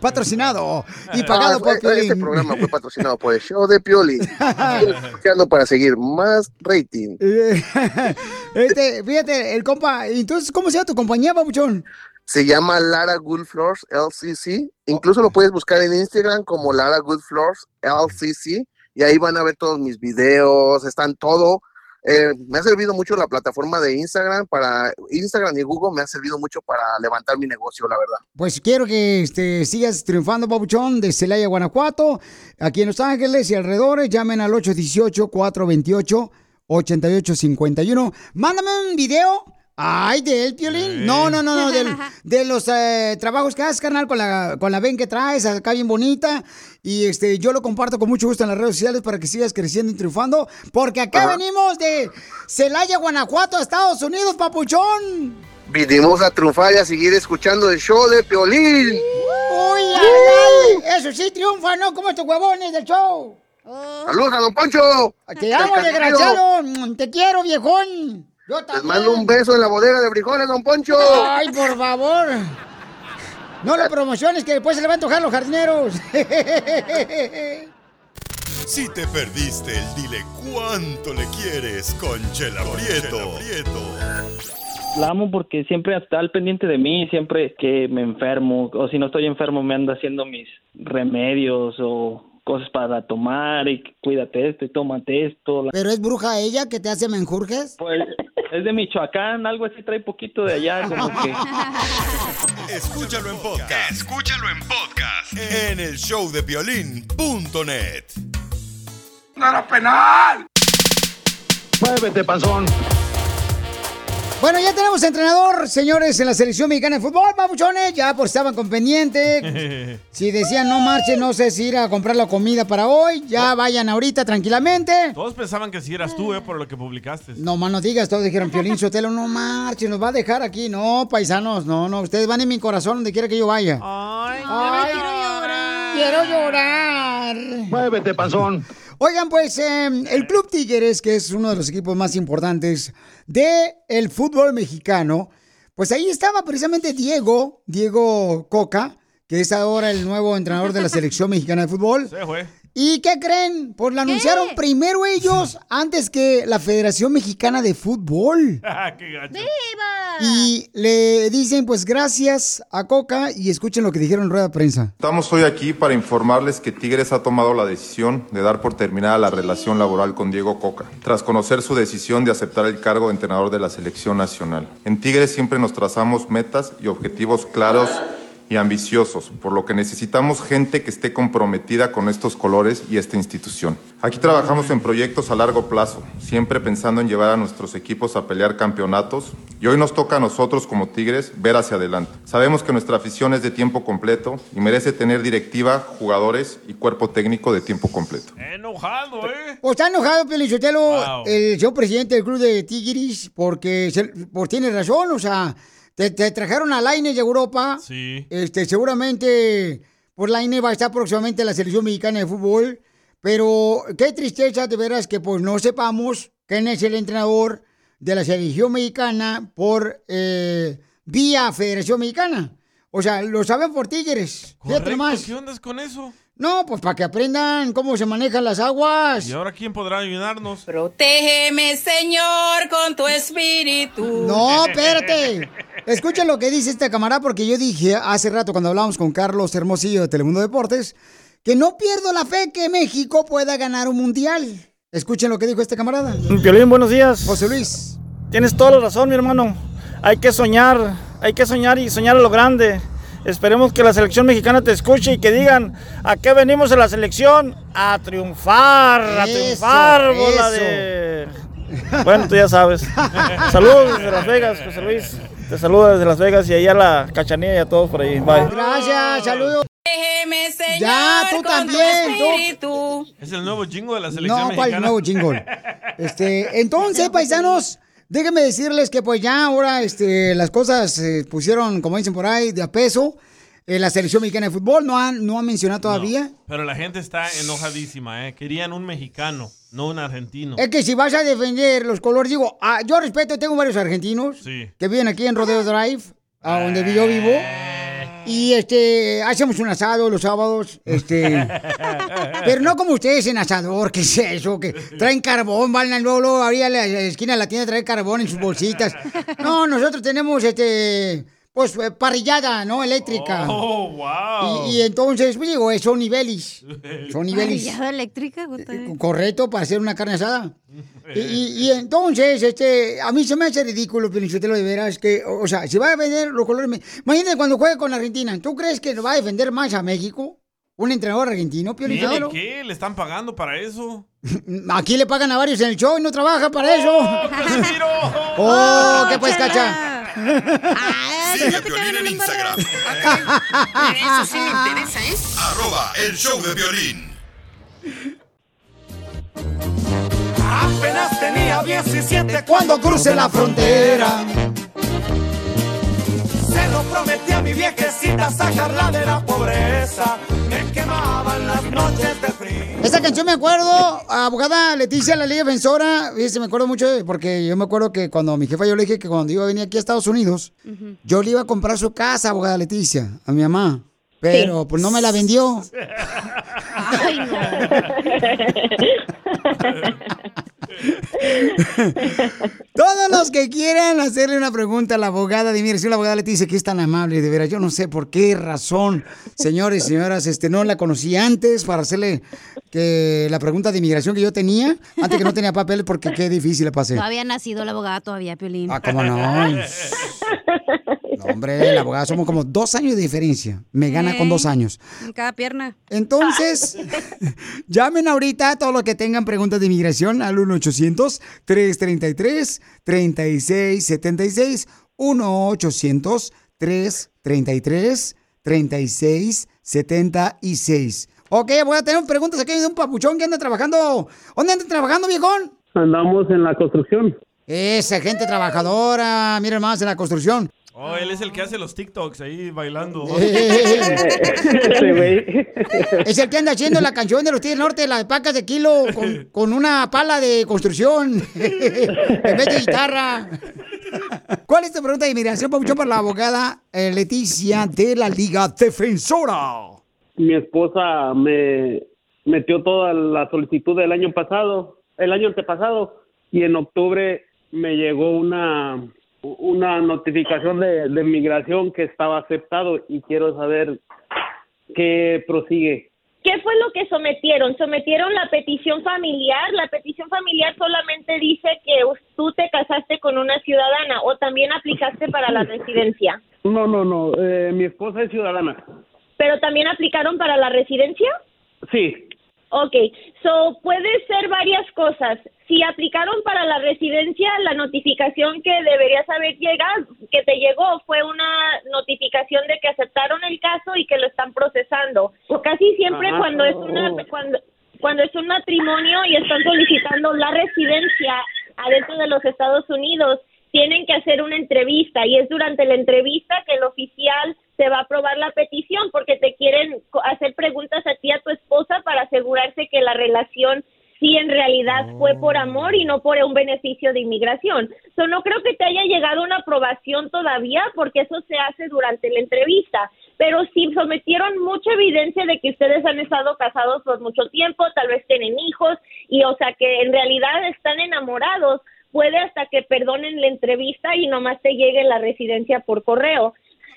Patrocinado y pagado Ah, por Este Piolín. programa fue patrocinado por el show de Piolín. Escuchando para seguir más rating. este, fíjate, el compa. Entonces, ¿cómo se llama tu compañía, Papuchón? Se llama Lara Good Floors LCC. Incluso lo puedes buscar en Instagram como Lara Good Floors LCC. Y ahí van a ver todos mis videos, están todo. Eh, me ha servido mucho la plataforma de Instagram para Instagram y Google me ha servido mucho para levantar mi negocio, la verdad. Pues quiero que este, sigas triunfando, Papuchón, de Celaya, Guanajuato, aquí en Los Ángeles y alrededores. Llamen al 818-428-8851. Mándame un video. Ay, de él, Piolín. No, no, no, no, del- de los eh, trabajos que haces, carnal, con la, con la ven que traes, acá bien bonita. Y este, yo lo comparto con mucho gusto en las redes sociales para que sigas creciendo y triunfando. Porque acá venimos de Celaya, Guanajuato, Estados Unidos, papuchón. Vinimos a triunfar y a seguir escuchando el show de Piolín. Uy, ay, ay, eso sí triunfa, ¿no? Como estos huevones del show. Saludos a Don Poncho. Te amo, desgraciado. Te quiero, viejón. Yo Les mando un beso en la bodega de frijoles, Don Poncho. Ay, por favor. No lo promociones, que después se le va a antojar los jardineros. Si te perdiste el dile cuánto le quieres con Chela Prieto. La amo porque siempre está al pendiente de mí, siempre que me enfermo o si no estoy enfermo me anda haciendo mis remedios o cosas para tomar y cuídate esto y tómate esto. ¿Pero es bruja ella que te hace menjurjes? Pues es de Michoacán, algo así trae poquito de allá, como que... Escúchalo en podcast. Escúchalo en podcast. En el showdepiolín.net. ¡Nada penal! Muévete, panzón. Bueno, ya tenemos entrenador, señores, en la selección mexicana de fútbol, papuchones. Ya pues estaban con pendiente. Si decían no marchen, no sé si ir a comprar la comida para hoy, ya vayan ahorita tranquilamente. Todos pensaban que si eras tú, eh, por lo que publicaste. No más no digas, todos dijeron, Piolín Sotelo, no marchen, nos va a dejar aquí. No, paisanos, no, no, ustedes van en mi corazón donde quiera que yo vaya. Ay, quiero llorar. Quiero llorar. Muévete, panzón. Oigan, pues eh, el Club Tigres, que es uno de los equipos más importantes del el fútbol mexicano, pues ahí estaba precisamente Diego, Diego Coca, que es ahora el nuevo entrenador de la selección mexicana de fútbol. Se fue. ¿Y qué creen? Pues lo anunciaron primero ellos antes que la Federación Mexicana de Fútbol. Qué gacho. Y le dicen pues gracias a Coca y escuchen lo que dijeron en rueda de prensa. Estamos hoy aquí para informarles que Tigres ha tomado la decisión de dar por terminada la relación laboral con Diego Coca, tras conocer su decisión de aceptar el cargo de entrenador de la selección nacional. En Tigres siempre nos trazamos metas y objetivos claros y ambiciosos, por lo que necesitamos gente que esté comprometida con estos colores y esta institución. Aquí trabajamos en proyectos a largo plazo, siempre pensando en llevar a nuestros equipos a pelear campeonatos y hoy nos toca a nosotros como Tigres ver hacia adelante. Sabemos que nuestra afición es de tiempo completo y merece tener directiva, jugadores y cuerpo técnico de tiempo completo. Enojado, ¿eh? Pues está enojado, Pelichotelo, Wow. el señor presidente del club de Tigris, porque se- pues tiene razón, o sea, te, te trajeron a Laine de Europa. Sí. Este, seguramente, pues Laine va a estar próximamente en la selección mexicana de fútbol. Pero qué tristeza de veras que pues no sepamos quién es el entrenador de la selección mexicana por eh, vía Federación Mexicana. O sea, lo saben por Tigres. Correcto, nomás. ¿Qué onda con eso? No, pues para que aprendan cómo se manejan las aguas. ¿Y ahora quién podrá ayudarnos? Protégeme, Señor, con tu espíritu. No, espérate. Escuchen lo que dice este camarada, porque yo dije hace rato cuando hablábamos con Carlos Hermosillo de Telemundo Deportes, que no pierdo la fe que México pueda ganar un mundial. Escuchen lo que dijo este camarada. Buenos días. José Luis. Tienes toda la razón, mi hermano. Hay que soñar, hay que soñar y soñar a lo grande. Esperemos que la selección mexicana te escuche y que digan, ¿a qué venimos a la selección? A triunfar, a Eso, triunfar, bola eso. de Bueno, tú ya sabes. Saludos desde Las Vegas, José Luis. Te saluda desde Las Vegas y allá a la cachanilla y a todos por ahí. Bye. Gracias, saludos. Déjeme, Señor, Ya, tú también, tú. espíritu. Es el nuevo jingo de la selección No, ¿cuál mexicana. nuevo chingón? Este, entonces, paisanos, déjenme decirles que pues ya ahora este, las cosas se pusieron, como dicen por ahí, de a peso. Eh, la selección mexicana de fútbol no han, no han mencionado todavía. Pero la gente está enojadísima, ¿eh? Querían un mexicano, no un argentino. Es que si vas a defender los colores, digo, ah, yo respeto, tengo varios argentinos Sí. que viven aquí en Rodeo Drive, a donde yo vivo. Y este, hacemos un asado los sábados, este, pero no como ustedes en asador, ¿qué es eso? Que traen carbón, van al luego, luego a la esquina de la tienda, traer carbón en sus bolsitas. No, nosotros tenemos este, pues eh, parrillada, ¿no? Eléctrica. Oh, wow. Y, y entonces, pues digo, eh, son niveles. Son niveles. Parrillada eléctrica, puta. Correcto, para hacer una carne asada. Y, y- y entonces, este, a mí se me hace ridículo, Pelichotelo, de veras, que, o sea, si va a vender los colores... me- Imagínate cuando juegue con Argentina, ¿tú crees que va a defender más a México? ¿Un entrenador argentino, ¿Tiene Pelichotelo? qué? ¿Le están pagando para eso? Aquí le pagan a varios en el show y no trabaja para eso. ¡Oh, qué pues, cacha! Sigue a Piolín en Instagram. Eso sí me interesa, ¿eh? Arroba el show de violín. Apenas tenía 17 Cuando cruce la frontera. Se lo prometí a mi viejecita sacarla de la pobreza. Me quemaban las noches de frío. Esta canción me acuerdo, abogada Leticia, la ley defensora, fíjese, me acuerdo mucho de- porque yo me acuerdo que cuando mi jefa yo le dije que cuando iba a venir aquí a Estados Unidos, yo le iba a comprar su casa, abogada Leticia, a mi mamá. Pero pues no me la vendió. Todos los que quieran hacerle una pregunta a la abogada de inmigración, la abogada Leticia, que es tan amable, de veras, yo no sé por qué razón, señores y señoras, este, no la conocí antes para hacerle que la pregunta de inmigración que yo tenía, antes que no tenía papeles, porque qué difícil le pasé. No había nacido la abogada todavía, Piolín. Ah, ¿cómo no? No, hombre, la abogada somos como dos años de diferencia. Me gana con dos años. En cada pierna. Entonces, llamen ahorita a todos los que tengan preguntas de inmigración al 1-800-333-3676. 1-800-333-3676. Ok, voy a tener preguntas aquí de un papuchón que anda trabajando. ¿Dónde anda trabajando, viejón? Andamos en la construcción. Esa gente trabajadora, miren más en la construcción. Oh, él es el que hace los TikToks ahí bailando. Es el que anda haciendo la canción de los Tigres Norte, las pacas de kilo, con, con una pala de construcción, en vez de guitarra. ¿Cuál es tu pregunta de inmigración, Pabuchón, para la abogada eh, Leticia de la Liga Defensora? Mi esposa me metió toda la solicitud del año pasado, el año antepasado, y en octubre me llegó una una notificación de, de migración que estaba aceptado y quiero saber qué prosigue. ¿Qué fue lo que sometieron? Sometieron la petición familiar. La petición familiar solamente dice que tú te casaste con una ciudadana o también aplicaste para la residencia. No, no, no, eh, mi esposa es ciudadana. ¿Pero también aplicaron para la residencia? Sí, Ok, so puede ser varias cosas. Si aplicaron para la residencia, la notificación que deberías haber llegado, que te llegó, fue una notificación de que aceptaron el caso y que lo están procesando. Casi siempre cuando es una cuando cuando es un matrimonio y están solicitando la residencia adentro de los Estados Unidos, tienen que hacer una entrevista y es durante la entrevista que el oficial te va a aprobar la petición porque te quieren hacer preguntas a ti a tu esposa para asegurarse que la relación sí en realidad fue por amor y no por un beneficio de inmigración. So, no creo que te haya llegado una aprobación todavía porque eso se hace durante la entrevista, pero si sometieron mucha evidencia de que ustedes han estado casados por mucho tiempo, tal vez tienen hijos y o sea que en realidad están enamorados, puede hasta que perdonen la entrevista y nomás te llegue la residencia por correo.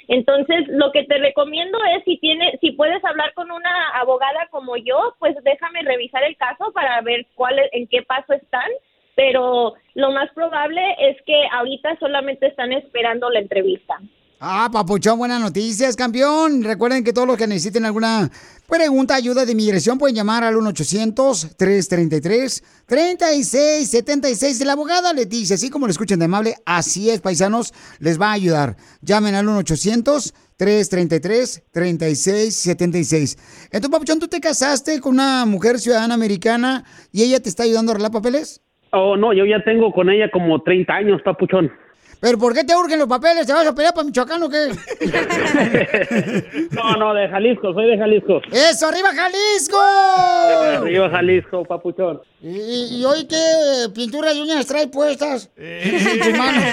Entonces, lo que te recomiendo es si tiene, si puedes hablar con una abogada como yo, pues déjame revisar el caso para ver cuál, en qué paso están. Pero lo más probable es que ahorita solamente están esperando la entrevista. Ah, papuchón, buenas noticias, campeón. Recuerden que todos los que necesiten alguna pregunta, ayuda de inmigración, pueden llamar al 1-800-333-3676. La abogada Leticia, así como lo escuchan de amable, así es, paisanos, les va a ayudar. Llamen al 1-800-333-3676. Entonces, papuchón, ¿tú te casaste con una mujer ciudadana americana y ella te está ayudando a arreglar papeles? Oh, no, yo ya tengo con ella como 30 años, papuchón. ¿Pero por qué te urgen los papeles? ¿Te vas a pelear para Michoacán o qué? No, no, de Jalisco, soy de Jalisco. ¡Eso, arriba Jalisco! Arriba Jalisco, papuchón. ¿Y, y, y hoy qué pintura de uñas trae puestas? manos.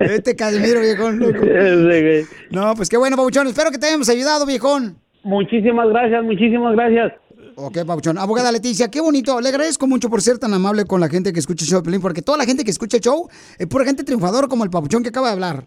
este Casimiro, viejón, loco. No, pues qué bueno, Pabuchón. Espero que te hayamos ayudado, viejón. Muchísimas gracias, muchísimas gracias. Ok, Pabuchón. Abogada Leticia, qué bonito. Le agradezco mucho por ser tan amable con la gente que escucha el show de Pelín, porque toda la gente que escucha el show es pura gente triunfadora como el Pabuchón que acaba de hablar.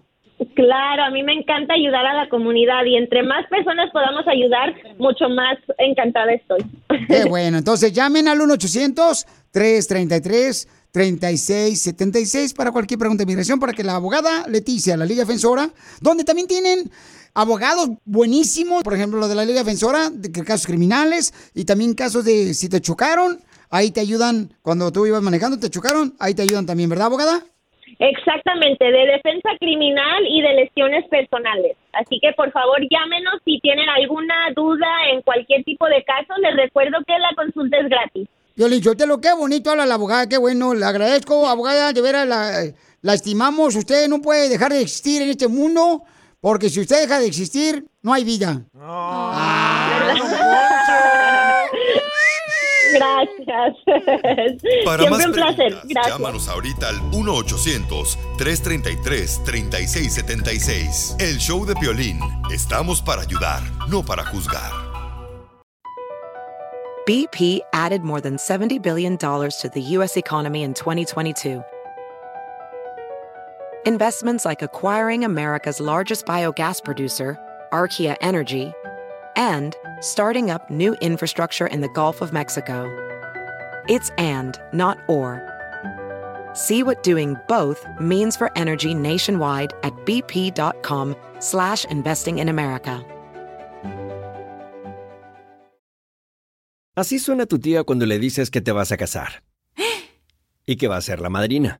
Claro, a mí me encanta ayudar a la comunidad y entre más personas podamos ayudar, mucho más encantada estoy. Qué bueno. Entonces llamen al 1-800-333-3676 para cualquier pregunta de migración, para que la abogada Leticia, la Liga Defensora, donde también tienen abogados buenísimos, por ejemplo, lo de la Liga Defensora, de casos criminales y también casos de si te chocaron, ahí te ayudan, cuando tú ibas manejando, te chocaron, ahí te ayudan también, ¿verdad, abogada? Exactamente, de defensa criminal y de lesiones personales. Así que por favor llámenos si tienen alguna duda en cualquier tipo de caso. Les recuerdo que la consulta es gratis. Yo le digo, te lo qué bonito habla la abogada, qué bueno, le agradezco, abogada, de veras la, la estimamos. Usted no puede dejar de existir en este mundo, porque si usted deja de existir, no hay vida. Gracias. Para Siempre más un placer. preguntas, Gracias. llámanos ahorita al 1-800-333-3676. El show de Piolín. Estamos para ayudar, no para juzgar. BP added more than $70 billion to the U.S. economy in 2022. Investments like acquiring America's largest biogas producer, Archaea Energy, and starting up new infrastructure in the Gulf of Mexico. It's and, not or. See what doing both means for energy nationwide at bp.com slash investing in America. Así suena tu tía cuando le dices que te vas a casar. Y que va a ser la madrina.